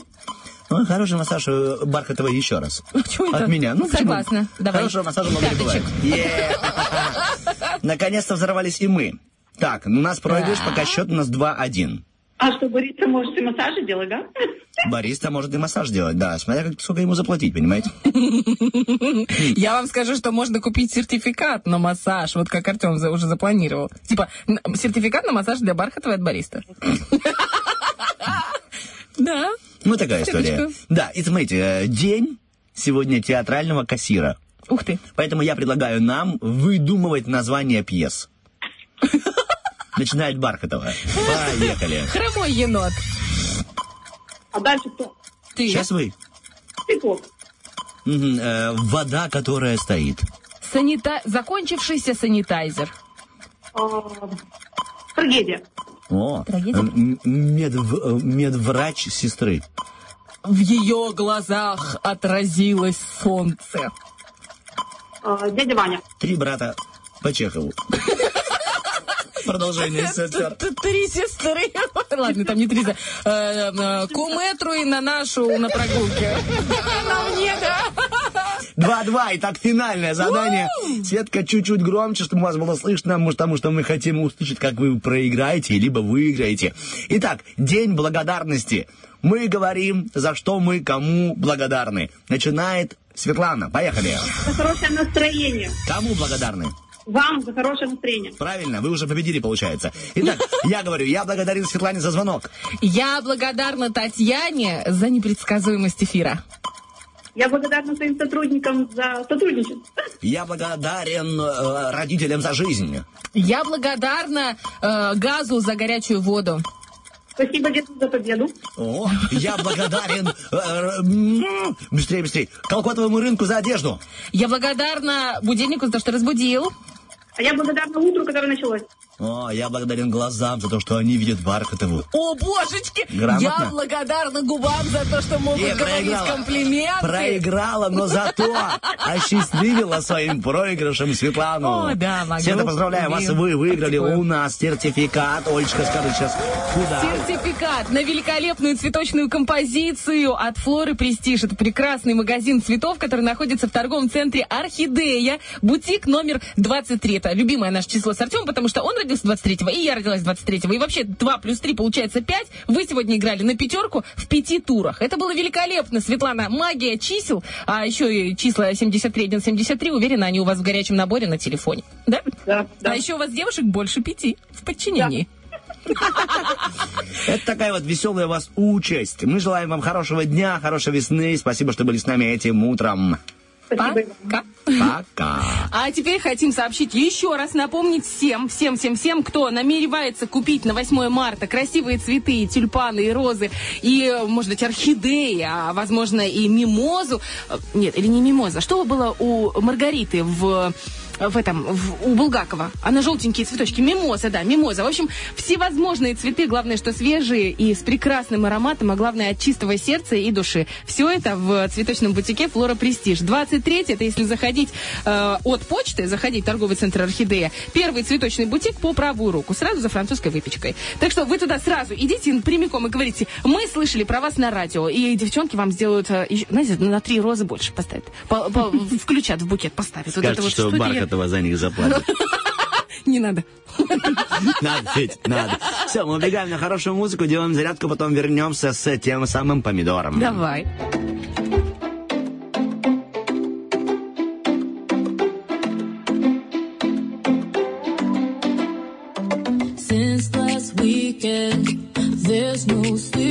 [SPEAKER 2] Ну, хороший массаж э, бархатовый еще раз.
[SPEAKER 3] Чего это?
[SPEAKER 2] От меня. Ну, почему?
[SPEAKER 3] Согласна. Давай.
[SPEAKER 2] Хорошего массажа много не бывает. Наконец-то взорвались и мы. Так, ну, у нас проигрыш, пока счет у нас 2-1.
[SPEAKER 15] А что, бариста может и массажи делать, да?
[SPEAKER 2] Бариста может и массаж делать, да, смотря как, сколько ему заплатить, понимаете?
[SPEAKER 3] Я вам скажу, что можно купить сертификат на массаж, вот как Артем уже запланировал. Типа, сертификат на массаж для бархатовой от бариста. Да.
[SPEAKER 2] Ну, такая история. Да, и смотрите, э, день сегодня театрального кассира.
[SPEAKER 3] Ух ты.
[SPEAKER 2] Поэтому я предлагаю нам выдумывать название пьес. Начинает Бархатова. Поехали.
[SPEAKER 3] Хромой енот.
[SPEAKER 15] А дальше кто?
[SPEAKER 3] Ты.
[SPEAKER 2] Сейчас вы. Мгм, э, вода, которая стоит.
[SPEAKER 3] Санита... Закончившийся санитайзер.
[SPEAKER 15] А, Трагедия.
[SPEAKER 2] О,
[SPEAKER 3] Трагедия?
[SPEAKER 2] медв- э, медврач сестры.
[SPEAKER 3] В ее глазах отразилось солнце.
[SPEAKER 15] А, Дядя Ваня.
[SPEAKER 2] Три брата по Чехову. Продолжение сестер.
[SPEAKER 3] Три сестры. Ладно, там не три. Э, э, Куметру и на нашу на прогулке. На мне, да.
[SPEAKER 2] Два-два. Итак, финальное задание. Светка чуть-чуть громче, чтобы вас было слышно, может, потому что мы хотим услышать, как вы проиграете, либо выиграете. Итак, День благодарности. Мы говорим, за что мы кому благодарны. Начинает Светлана. Поехали.
[SPEAKER 15] За хорошее настроение.
[SPEAKER 2] Кому благодарны?
[SPEAKER 15] Вам за хорошее настроение.
[SPEAKER 2] Правильно, вы уже победили, получается. Итак, я говорю, я благодарен Светлане за звонок.
[SPEAKER 3] Я благодарна Татьяне за непредсказуемость эфира.
[SPEAKER 15] Я благодарна своим сотрудникам за сотрудничество.
[SPEAKER 2] Я благодарен э, родителям за жизнь.
[SPEAKER 3] Я благодарна э, газу за горячую воду.
[SPEAKER 15] Спасибо, деду, за победу.
[SPEAKER 2] О, я благодарен... э, быстрее, быстрее. Колкотовому рынку за одежду.
[SPEAKER 3] Я благодарна будильнику за то, что разбудил.
[SPEAKER 15] А я благодарна утру, которое началось.
[SPEAKER 2] О, я благодарен глазам за то, что они видят Бархатову.
[SPEAKER 3] О, божечки!
[SPEAKER 2] Грамотно.
[SPEAKER 3] Я благодарна губам за то, что могут
[SPEAKER 2] Не,
[SPEAKER 3] говорить
[SPEAKER 2] проиграла.
[SPEAKER 3] комплименты.
[SPEAKER 2] Проиграла, но зато осчастливила своим проигрышем Светлану.
[SPEAKER 3] О, да, могу.
[SPEAKER 2] Света, поздравляю вас, вы выиграли у нас сертификат. Олечка, скажи сейчас, куда?
[SPEAKER 3] Сертификат на великолепную цветочную композицию от Флоры Престиж. Это прекрасный магазин цветов, который находится в торговом центре Орхидея, бутик номер 23. Это любимое наше число с Артемом, потому что он родился родился 23-го, и я родилась 23-го. И вообще 2 плюс 3 получается 5. Вы сегодня играли на пятерку в пяти турах. Это было великолепно, Светлана. Магия чисел, а еще и числа 73, 1, 73. Уверена, они у вас в горячем наборе на телефоне. Да?
[SPEAKER 15] Да,
[SPEAKER 3] А еще у вас девушек больше пяти в подчинении.
[SPEAKER 2] Это такая вот веселая у вас участь. Мы желаем вам хорошего дня, хорошей весны. Спасибо, что были с нами этим утром.
[SPEAKER 3] Пока.
[SPEAKER 2] Пока.
[SPEAKER 3] А теперь хотим сообщить еще раз, напомнить всем, всем, всем, всем, кто намеревается купить на 8 марта красивые цветы, и тюльпаны, и розы, и, может быть, орхидеи, а, возможно, и мимозу. Э, Нет, или не мимоза. Что было у Маргариты в в этом, в- у Булгакова. Она желтенькие цветочки. Мимоза, да, мимоза. В общем, всевозможные цветы, главное, что свежие и с прекрасным ароматом, а главное, от чистого сердца и души. Все это в цветочном бутике Флора Престиж. 23 это если заходить э, от почты, заходить в торговый центр Орхидея. Первый цветочный бутик по правую руку, сразу за французской выпечкой. Так что вы туда сразу идите прямиком и говорите, мы слышали про вас на радио, и девчонки вам сделают, э, знаете, на три розы больше поставят. По- по- включат в букет, поставят. Вот это
[SPEAKER 2] Скажете,
[SPEAKER 3] вот
[SPEAKER 2] что
[SPEAKER 3] это я-
[SPEAKER 2] Бархатова за них заплатит.
[SPEAKER 3] Не надо.
[SPEAKER 2] Надо, ведь, надо. Все, мы убегаем на хорошую музыку, делаем зарядку, потом вернемся с тем самым помидором.
[SPEAKER 3] Давай.
[SPEAKER 4] Since last weekend, there's no sleeping.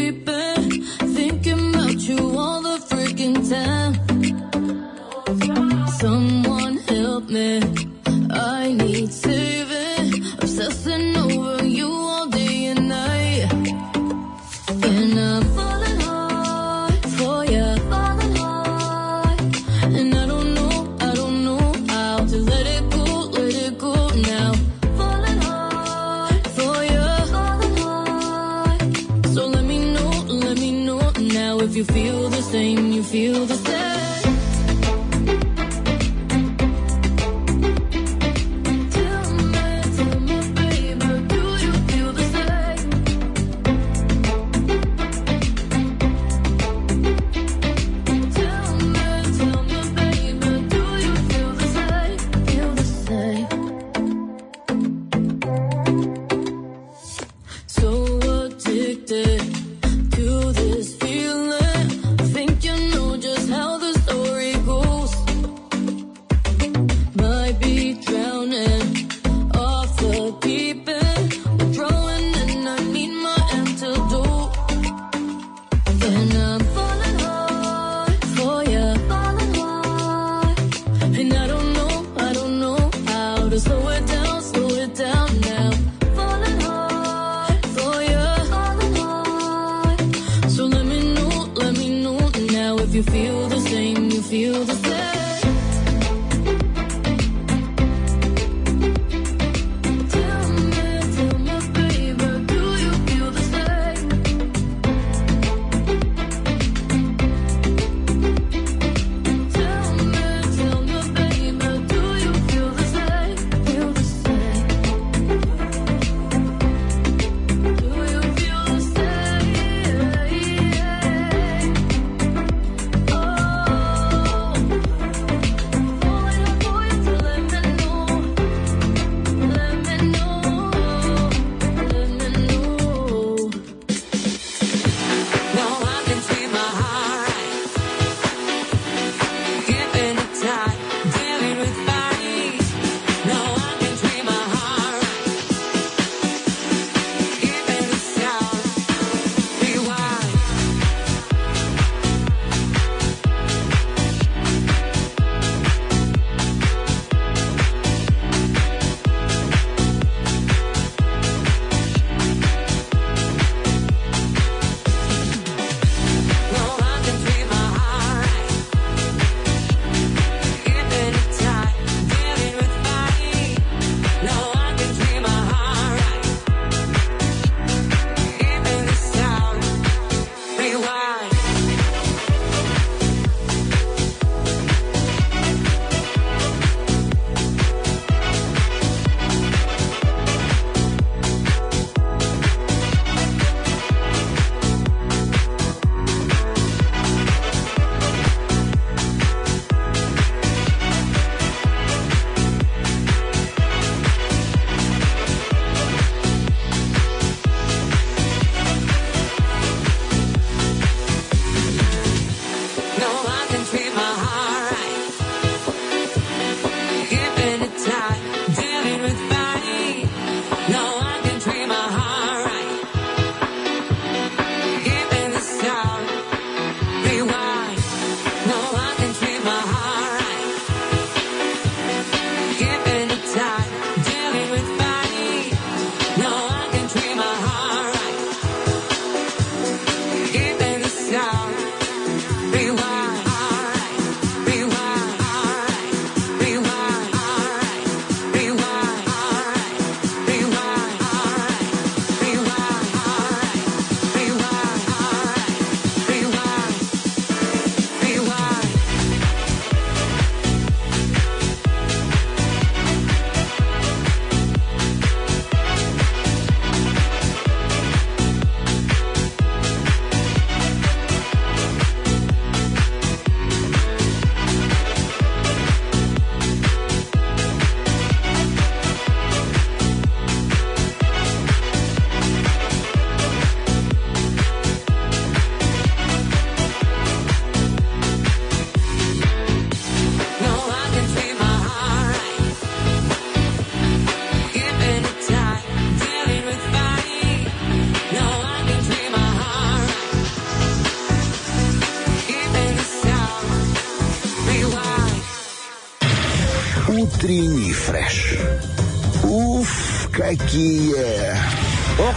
[SPEAKER 16] Уф, какие!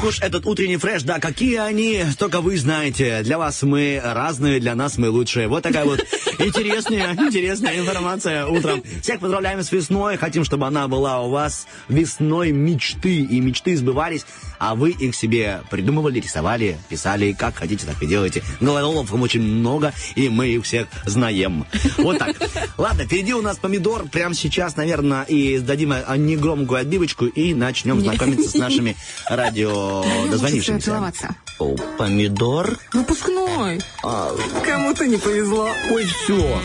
[SPEAKER 2] Ох уж этот утренний фреш, да, какие они, только вы знаете. Для вас мы разные, для нас мы лучшие. Вот такая вот интересная, интересная информация утром. Всех поздравляем с весной, хотим, чтобы она была у вас весной мечты, и мечты сбывались, а вы их себе придумывали, рисовали, писали, как хотите, так и делайте. Головоломов очень много, и мы их всех знаем. Вот так. Ладно, впереди у нас помидор, прямо сейчас, наверное, и сдадим а, негромкую отбивочку, и начнем знакомиться с нашими радио дозвонившимися.
[SPEAKER 17] целоваться.
[SPEAKER 2] О, помидор?
[SPEAKER 17] Выпускной. Кому-то не повезло.
[SPEAKER 2] Ой, все.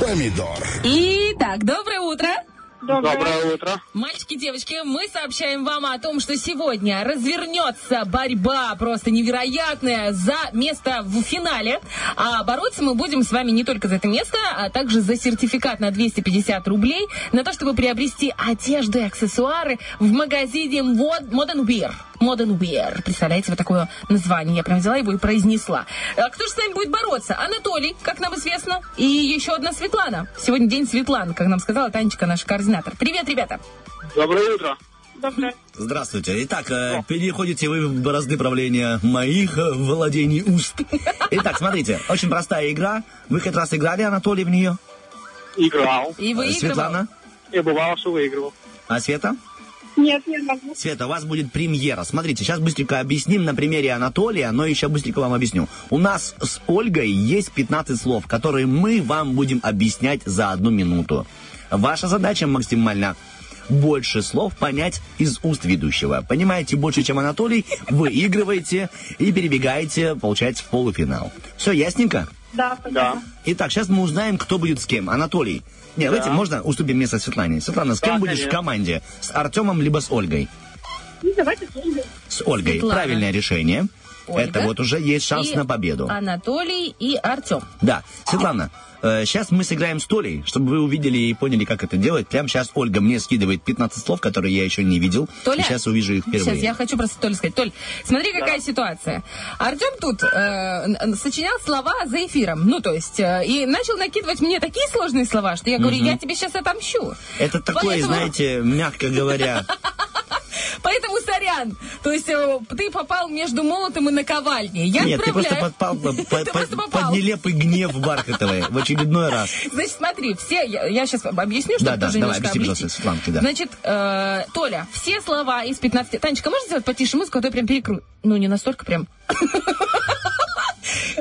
[SPEAKER 16] Помидор.
[SPEAKER 3] Итак, доброе утро.
[SPEAKER 15] Доброе,
[SPEAKER 18] утро.
[SPEAKER 3] Мальчики, девочки, мы сообщаем вам о том, что сегодня развернется борьба просто невероятная за место в финале. А бороться мы будем с вами не только за это место, а также за сертификат на 250 рублей на то, чтобы приобрести одежду и аксессуары в магазине Mod- Modern Wear. Modern Wear. Представляете, вот такое название. Я прям взяла его и произнесла. А кто же с нами будет бороться? Анатолий, как нам известно, и еще одна Светлана. Сегодня день Светланы, как нам сказала Танечка, наш координатор. Привет, ребята.
[SPEAKER 18] Доброе утро.
[SPEAKER 15] Доброе.
[SPEAKER 2] Здравствуйте. Итак, э, переходите вы в борозды правления моих э, владений уст. Итак, смотрите, очень простая игра. Вы хоть раз играли, Анатолий, в нее?
[SPEAKER 18] Играл.
[SPEAKER 3] И выигрывал.
[SPEAKER 2] Светлана?
[SPEAKER 18] И бывало, что выигрывал.
[SPEAKER 2] А Света?
[SPEAKER 15] Нет, не могу.
[SPEAKER 2] Света, у вас будет премьера. Смотрите, сейчас быстренько объясним на примере Анатолия, но еще быстренько вам объясню. У нас с Ольгой есть 15 слов, которые мы вам будем объяснять за одну минуту. Ваша задача максимально больше слов понять из уст ведущего. Понимаете больше, чем Анатолий, выигрываете и перебегаете, получается, в полуфинал. Все ясненько?
[SPEAKER 15] Да,
[SPEAKER 18] Да.
[SPEAKER 2] Итак, сейчас мы узнаем, кто будет с кем. Анатолий. Не, давайте, можно уступим место Светлане. Светлана, с кем
[SPEAKER 18] Да,
[SPEAKER 2] будешь
[SPEAKER 18] конечно.
[SPEAKER 2] в команде? С Артемом либо с Ольгой?
[SPEAKER 15] Ну, давайте с
[SPEAKER 2] С Ольгой.
[SPEAKER 3] Светлана.
[SPEAKER 2] Правильное решение.
[SPEAKER 3] Ольга.
[SPEAKER 2] Это вот уже есть шанс на победу.
[SPEAKER 3] Анатолий и Артем.
[SPEAKER 2] Да. Светлана, сейчас мы сыграем с Толей, чтобы вы увидели и поняли, как это делать. Прямо сейчас Ольга мне скидывает 15 слов, которые я еще не видел.
[SPEAKER 3] Толя,
[SPEAKER 2] и сейчас увижу их впервые.
[SPEAKER 3] Сейчас я хочу просто Толе сказать. Толь, смотри, какая ситуация. Артем тут э, сочинял слова за эфиром. Ну, то есть, э, и начал накидывать мне такие сложные слова, что я говорю,
[SPEAKER 2] Мгм.
[SPEAKER 3] я тебе сейчас отомщу.
[SPEAKER 2] Это такое,
[SPEAKER 3] Поэтому-
[SPEAKER 2] знаете, мягко говоря.
[SPEAKER 3] Поэтому сорян. То есть, э, ты попал между молотом и наковальней. Я
[SPEAKER 2] Нет, ты просто подпал под, нелепый гнев Бархатовой очередной раз.
[SPEAKER 3] Значит, смотри, все, я, сейчас объясню, чтобы
[SPEAKER 2] Да, да,
[SPEAKER 3] тоже
[SPEAKER 2] давай,
[SPEAKER 3] немножко
[SPEAKER 2] объясни, Светланке, да.
[SPEAKER 3] Значит, э, Толя, все слова из 15... Танечка, можно сделать потише музыку, а то я прям перекру... Ну, не настолько прям...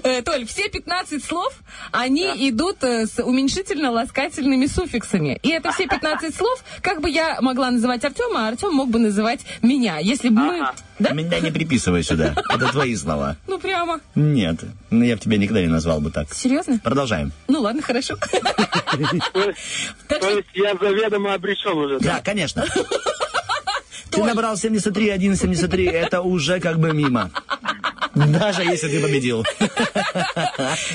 [SPEAKER 3] Э, Толь, все 15 слов, они идут э, с уменьшительно-ласкательными суффиксами. И это все 15 слов, как бы я могла называть Артема, а Артем мог бы называть меня. Если бы мы...
[SPEAKER 2] Меня не приписывай сюда. Это твои слова.
[SPEAKER 3] Ну, прямо.
[SPEAKER 2] Нет, ну я бы тебя никогда не назвал бы так.
[SPEAKER 3] Серьезно?
[SPEAKER 2] Продолжаем.
[SPEAKER 3] Ну, ладно, хорошо.
[SPEAKER 18] То есть я заведомо обречен уже.
[SPEAKER 2] Да, конечно. Ты набрал 73, 1, 73, это уже как бы мимо. Даже если ты победил.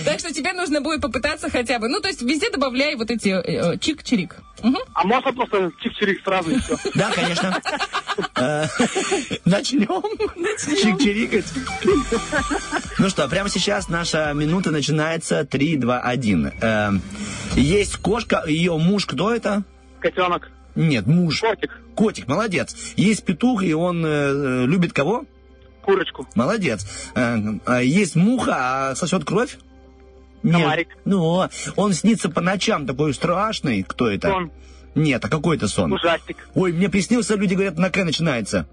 [SPEAKER 3] Так что тебе нужно будет попытаться хотя бы. Ну, то есть везде добавляй вот эти э, э, чик-чирик.
[SPEAKER 18] А можно просто чик-чирик сразу и все?
[SPEAKER 2] Да, конечно. Э, Начнем чик-чирикать. Ну что, прямо сейчас наша минута начинается. 3, 2, 1. Э, Есть кошка, ее муж, кто это?
[SPEAKER 18] Котенок.
[SPEAKER 2] Нет, муж.
[SPEAKER 18] Котик.
[SPEAKER 2] Котик, молодец. Есть петух, и он э, любит кого?
[SPEAKER 18] Курочку.
[SPEAKER 2] Молодец. Э, а Есть муха, а сосет кровь? Нет.
[SPEAKER 18] Комарик.
[SPEAKER 2] Ну, он снится по ночам, такой страшный. Кто это?
[SPEAKER 18] Сон.
[SPEAKER 2] Нет, а какой это сон?
[SPEAKER 18] Ужастик.
[SPEAKER 2] Ой, мне приснился, люди говорят, на К начинается.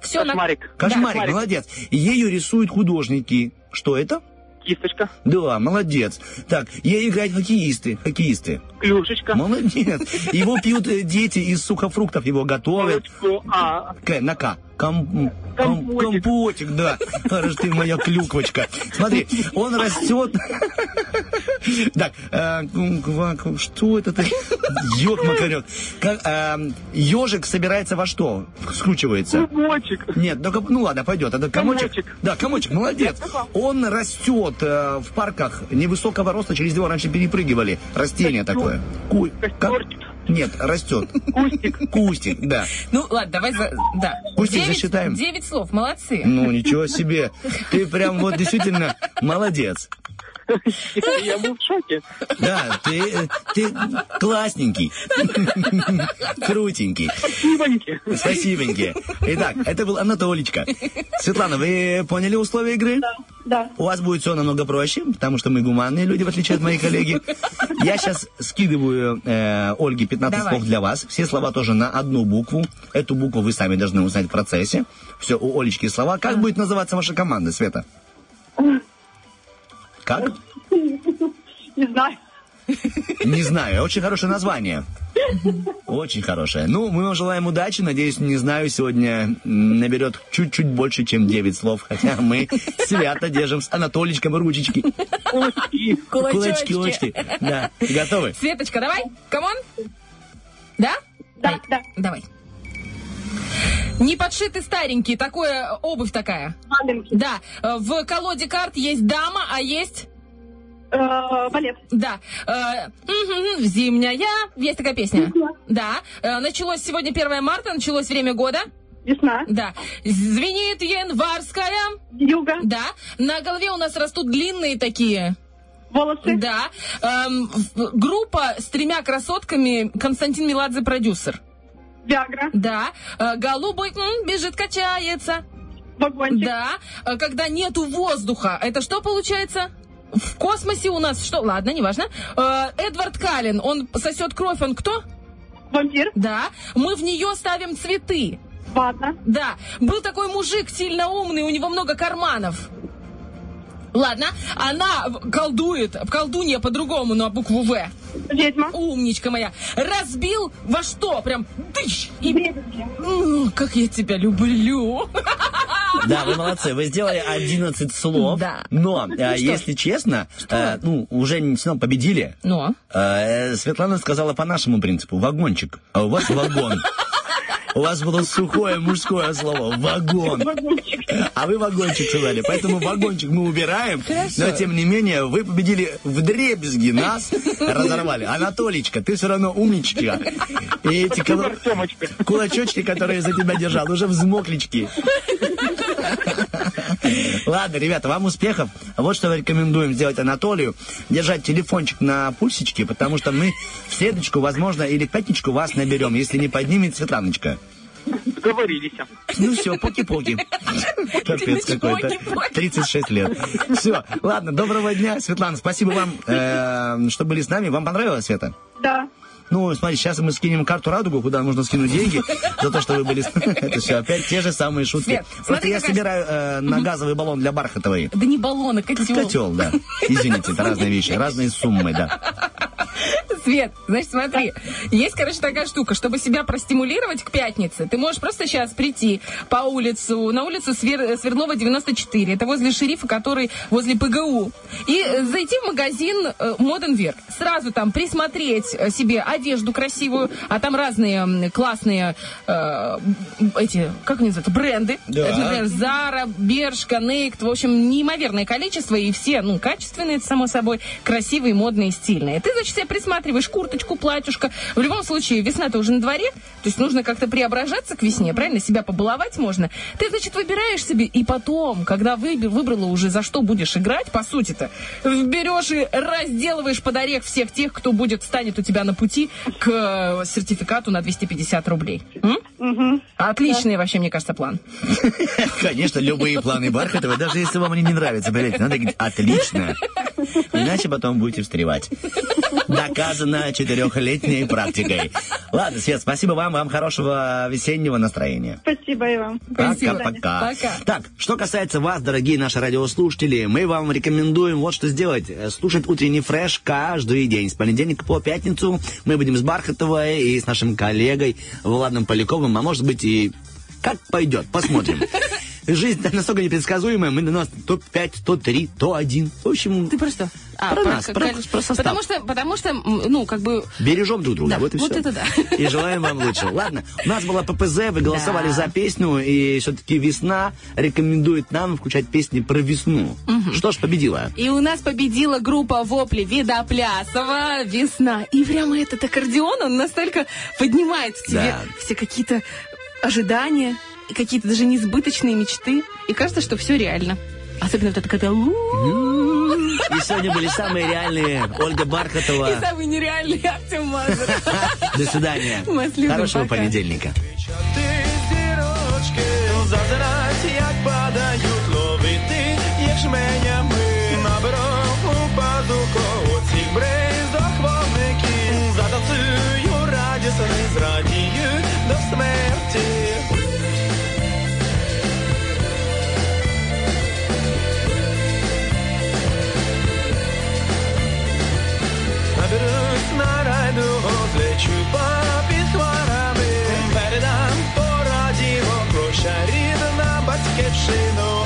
[SPEAKER 3] Все, на...
[SPEAKER 18] Кошмарик.
[SPEAKER 2] Кошмарик, молодец. Ею рисуют художники. Что это?
[SPEAKER 18] Кисточка.
[SPEAKER 2] Да, молодец. Так, ею играют хоккеисты. Хоккеисты.
[SPEAKER 18] Клюшечка.
[SPEAKER 2] Молодец. Его пьют э, дети из сухофруктов, его готовят.
[SPEAKER 18] Молочко. А,
[SPEAKER 2] К, на К. Ком- ком-
[SPEAKER 18] Компотик.
[SPEAKER 2] компотик, да. Хорошо, ты моя клюквочка. Смотри, он растет. Так, э, что это ты? Ёк макарёк. Как, э, Ежик собирается во что? Скручивается.
[SPEAKER 18] клубочек.
[SPEAKER 2] Нет, ну, ну ладно, пойдет. Это комочек.
[SPEAKER 18] Комочек.
[SPEAKER 2] Да, комочек, молодец. Он растет э, в парках невысокого роста, через него раньше перепрыгивали. Растение такое.
[SPEAKER 18] Костерчик.
[SPEAKER 2] Нет, растет.
[SPEAKER 18] Кустик.
[SPEAKER 2] Кустик, да.
[SPEAKER 3] Ну, ладно, давай за... Да.
[SPEAKER 2] Кустик
[SPEAKER 3] Девять-
[SPEAKER 2] засчитаем.
[SPEAKER 3] Девять слов, молодцы.
[SPEAKER 2] Ну, ничего себе. Ты прям вот действительно молодец.
[SPEAKER 18] Я был в шоке.
[SPEAKER 2] Да, ты, ты классненький. Крутенький.
[SPEAKER 18] Спасибоньки.
[SPEAKER 2] Спасибеньки. Итак, это был Анатоличка. Светлана, вы поняли условия игры?
[SPEAKER 15] Да.
[SPEAKER 2] У вас будет все намного проще, потому что мы гуманные люди, в отличие от моих коллеги. Я сейчас скидываю э, Ольге 15
[SPEAKER 3] Давай.
[SPEAKER 2] слов для вас. Все слова тоже на одну букву. Эту букву вы сами должны узнать в процессе. Все, у Олечки слова. Как будет называться ваша команда, Света? Как?
[SPEAKER 15] Не знаю.
[SPEAKER 2] Не знаю. Очень хорошее название. Очень хорошее. Ну, мы вам желаем удачи. Надеюсь, не знаю, сегодня наберет чуть-чуть больше, чем 9 слов. Хотя мы свято держим с Анатоличком ручечки.
[SPEAKER 18] Кулачки.
[SPEAKER 2] Кулачки, кулачки. Да. Готовы?
[SPEAKER 3] Светочка, давай, come on. Да?
[SPEAKER 15] Да, да.
[SPEAKER 3] Давай. Не подшиты, стареньки, такое обувь такая.
[SPEAKER 15] Маленький.
[SPEAKER 3] Да, э, в колоде карт есть дама, а есть...
[SPEAKER 15] Э, валет.
[SPEAKER 3] Да. Э, Зимняя. Есть такая песня. Да. Началось сегодня 1 марта, началось время года.
[SPEAKER 15] Весна.
[SPEAKER 3] Да. Звенит январская.
[SPEAKER 15] Вьюга.
[SPEAKER 3] Да. На голове у нас растут длинные такие.
[SPEAKER 15] Волосы.
[SPEAKER 3] Да. Эм, группа с тремя красотками Константин Меладзе продюсер.
[SPEAKER 15] Виагра.
[SPEAKER 3] Да. Э, голубой м, бежит, качается.
[SPEAKER 15] Вагончик.
[SPEAKER 3] Да. Э, Когда нету воздуха, это что получается? В космосе у нас что? Ладно, неважно. Э, Эдвард Каллен, он сосет кровь, он кто?
[SPEAKER 15] Вампир.
[SPEAKER 3] Да. Мы в нее ставим цветы.
[SPEAKER 15] Ванна.
[SPEAKER 3] Да. Был такой мужик сильно умный, у него много карманов. Ладно, она в- колдует, в колдунья по-другому на букву В.
[SPEAKER 15] Ведьма.
[SPEAKER 3] Умничка моя. Разбил во что? Прям дыщ. И...
[SPEAKER 15] Дребезги.
[SPEAKER 3] М, Как я тебя люблю.
[SPEAKER 2] Да, вы молодцы. Вы сделали 11 слов.
[SPEAKER 3] Да.
[SPEAKER 2] Но, э, если честно, э, ну, уже не все равно победили.
[SPEAKER 3] Но.
[SPEAKER 2] Э, Светлана сказала по нашему принципу. Вагончик. А у вас вагон. У вас было сухое мужское слово. Вагон. А вы вагончик сказали. Поэтому вагончик мы убираем. Но, тем не менее, вы победили в дребезги. Нас разорвали. Анатоличка, ты все равно умничка. И эти кол- кулачочки, которые я за тебя держал, уже взмоклички. Ладно, ребята, вам успехов. Вот что рекомендуем сделать Анатолию. Держать телефончик на пульсичке, потому что мы в следочку, возможно, или в пятничку вас наберем, если не поднимет Светланочка.
[SPEAKER 18] Договорились.
[SPEAKER 2] Ну все, поки-поки. Капец какой-то. 36 лет. Все, ладно, доброго дня. Светлана, спасибо вам, э, что были с нами. Вам понравилось, Света?
[SPEAKER 15] Да.
[SPEAKER 2] Ну, смотри, сейчас мы скинем карту радугу, куда нужно скинуть деньги за то, что вы были... Это все опять те же самые шутки.
[SPEAKER 3] Смотри,
[SPEAKER 2] я собираю э, на газовый баллон для Бархатовой.
[SPEAKER 3] Да не баллоны, котел.
[SPEAKER 2] Котел, да. Извините, это разные вещи, разные суммы, да.
[SPEAKER 3] Свет, значит, смотри, есть, короче, такая штука, чтобы себя простимулировать к пятнице, ты можешь просто сейчас прийти по улицу, на улицу Свер- Свердлова 94, это возле шерифа, который возле ПГУ, и э, зайти в магазин э, Modern Wear, сразу там присмотреть э, себе одежду красивую, а там разные классные э, эти, как они называются, бренды,
[SPEAKER 2] Да.
[SPEAKER 3] Это, например, Зара, Бершка, Нейкт, в общем, неимоверное количество, и все, ну, качественные, это само собой, красивые, модные, стильные. Ты, значит, себе присматриваешь, курточку, платьюшко. В любом случае, весна-то уже на дворе, то есть нужно как-то преображаться к весне, правильно? Себя побаловать можно. Ты, значит, выбираешь себе, и потом, когда вы, выбрала уже, за что будешь играть, по сути-то, берешь и разделываешь под орех всех тех, кто будет, встанет у тебя на пути к сертификату на 250 рублей. М? Отличный вообще, мне кажется, план.
[SPEAKER 2] Конечно, любые планы Бархатова, даже если вам они не нравятся, поверьте, надо говорить «отлично». Иначе потом будете встревать. Доказано четырехлетней практикой. Ладно, Свет, спасибо вам, вам хорошего весеннего настроения.
[SPEAKER 15] Спасибо и вам.
[SPEAKER 2] Пока-пока. Так, что касается вас, дорогие наши радиослушатели, мы вам рекомендуем вот что сделать. Э, Слушать утренний фреш каждый день. С понедельника по пятницу мы будем с Бархатовой и с нашим коллегой Владом Поляковым, а может быть и как пойдет, посмотрим. Жизнь настолько непредсказуемая, мы на нас то 5, то 3, то 1. В общем,
[SPEAKER 3] Ты просто... А,
[SPEAKER 2] Про
[SPEAKER 3] про-
[SPEAKER 2] нас,
[SPEAKER 3] как-
[SPEAKER 2] про- про состав.
[SPEAKER 3] потому что, потому что, ну, как бы...
[SPEAKER 2] бережем друг друга.
[SPEAKER 3] Да,
[SPEAKER 2] вот и
[SPEAKER 3] вот
[SPEAKER 2] все.
[SPEAKER 3] это да.
[SPEAKER 2] И желаем вам лучшего. Ладно, у нас была ППЗ, вы голосовали
[SPEAKER 3] Да.
[SPEAKER 2] за песню, и все-таки весна рекомендует нам включать песни про весну. Что ж, победила.
[SPEAKER 3] И у нас победила группа Вопли Видоплясова «Весна». И прямо этот аккордеон, он настолько поднимает в тебе
[SPEAKER 2] Да.
[SPEAKER 3] все какие-то ожидания, и какие-то даже несбыточные мечты. И кажется, что все реально. Особенно вот это когда...
[SPEAKER 2] И сегодня были самые реальные Ольга
[SPEAKER 3] И
[SPEAKER 2] Бархатова.
[SPEAKER 3] самый нереальный Артем Мазур.
[SPEAKER 2] До свидания. Хорошего
[SPEAKER 3] пока.
[SPEAKER 2] понедельника.
[SPEAKER 1] зірочки злечу попід хмарами, передам по радіо, прощай рідна батьківщину.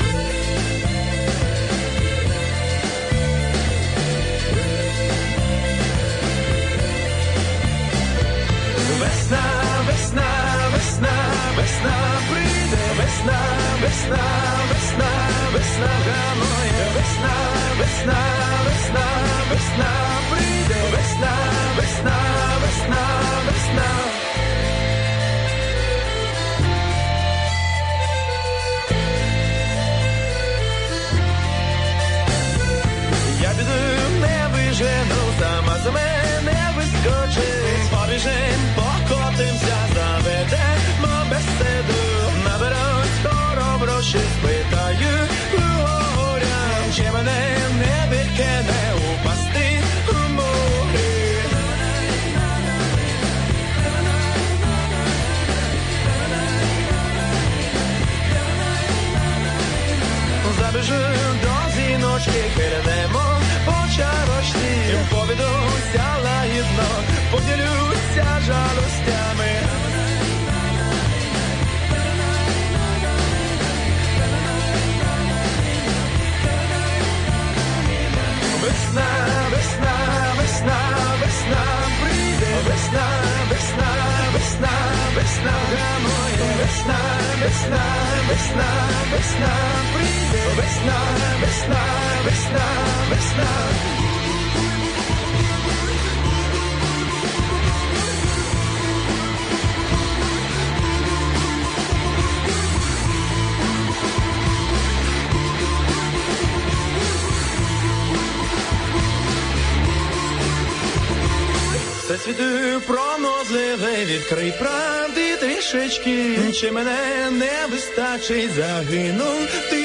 [SPEAKER 1] Весна, весна, весна, весна прийде, весна, весна, весна, весна гамує, весна, весна, весна, весна прийде, весна, весна, kick it чи мене не вистачить, загинув ти.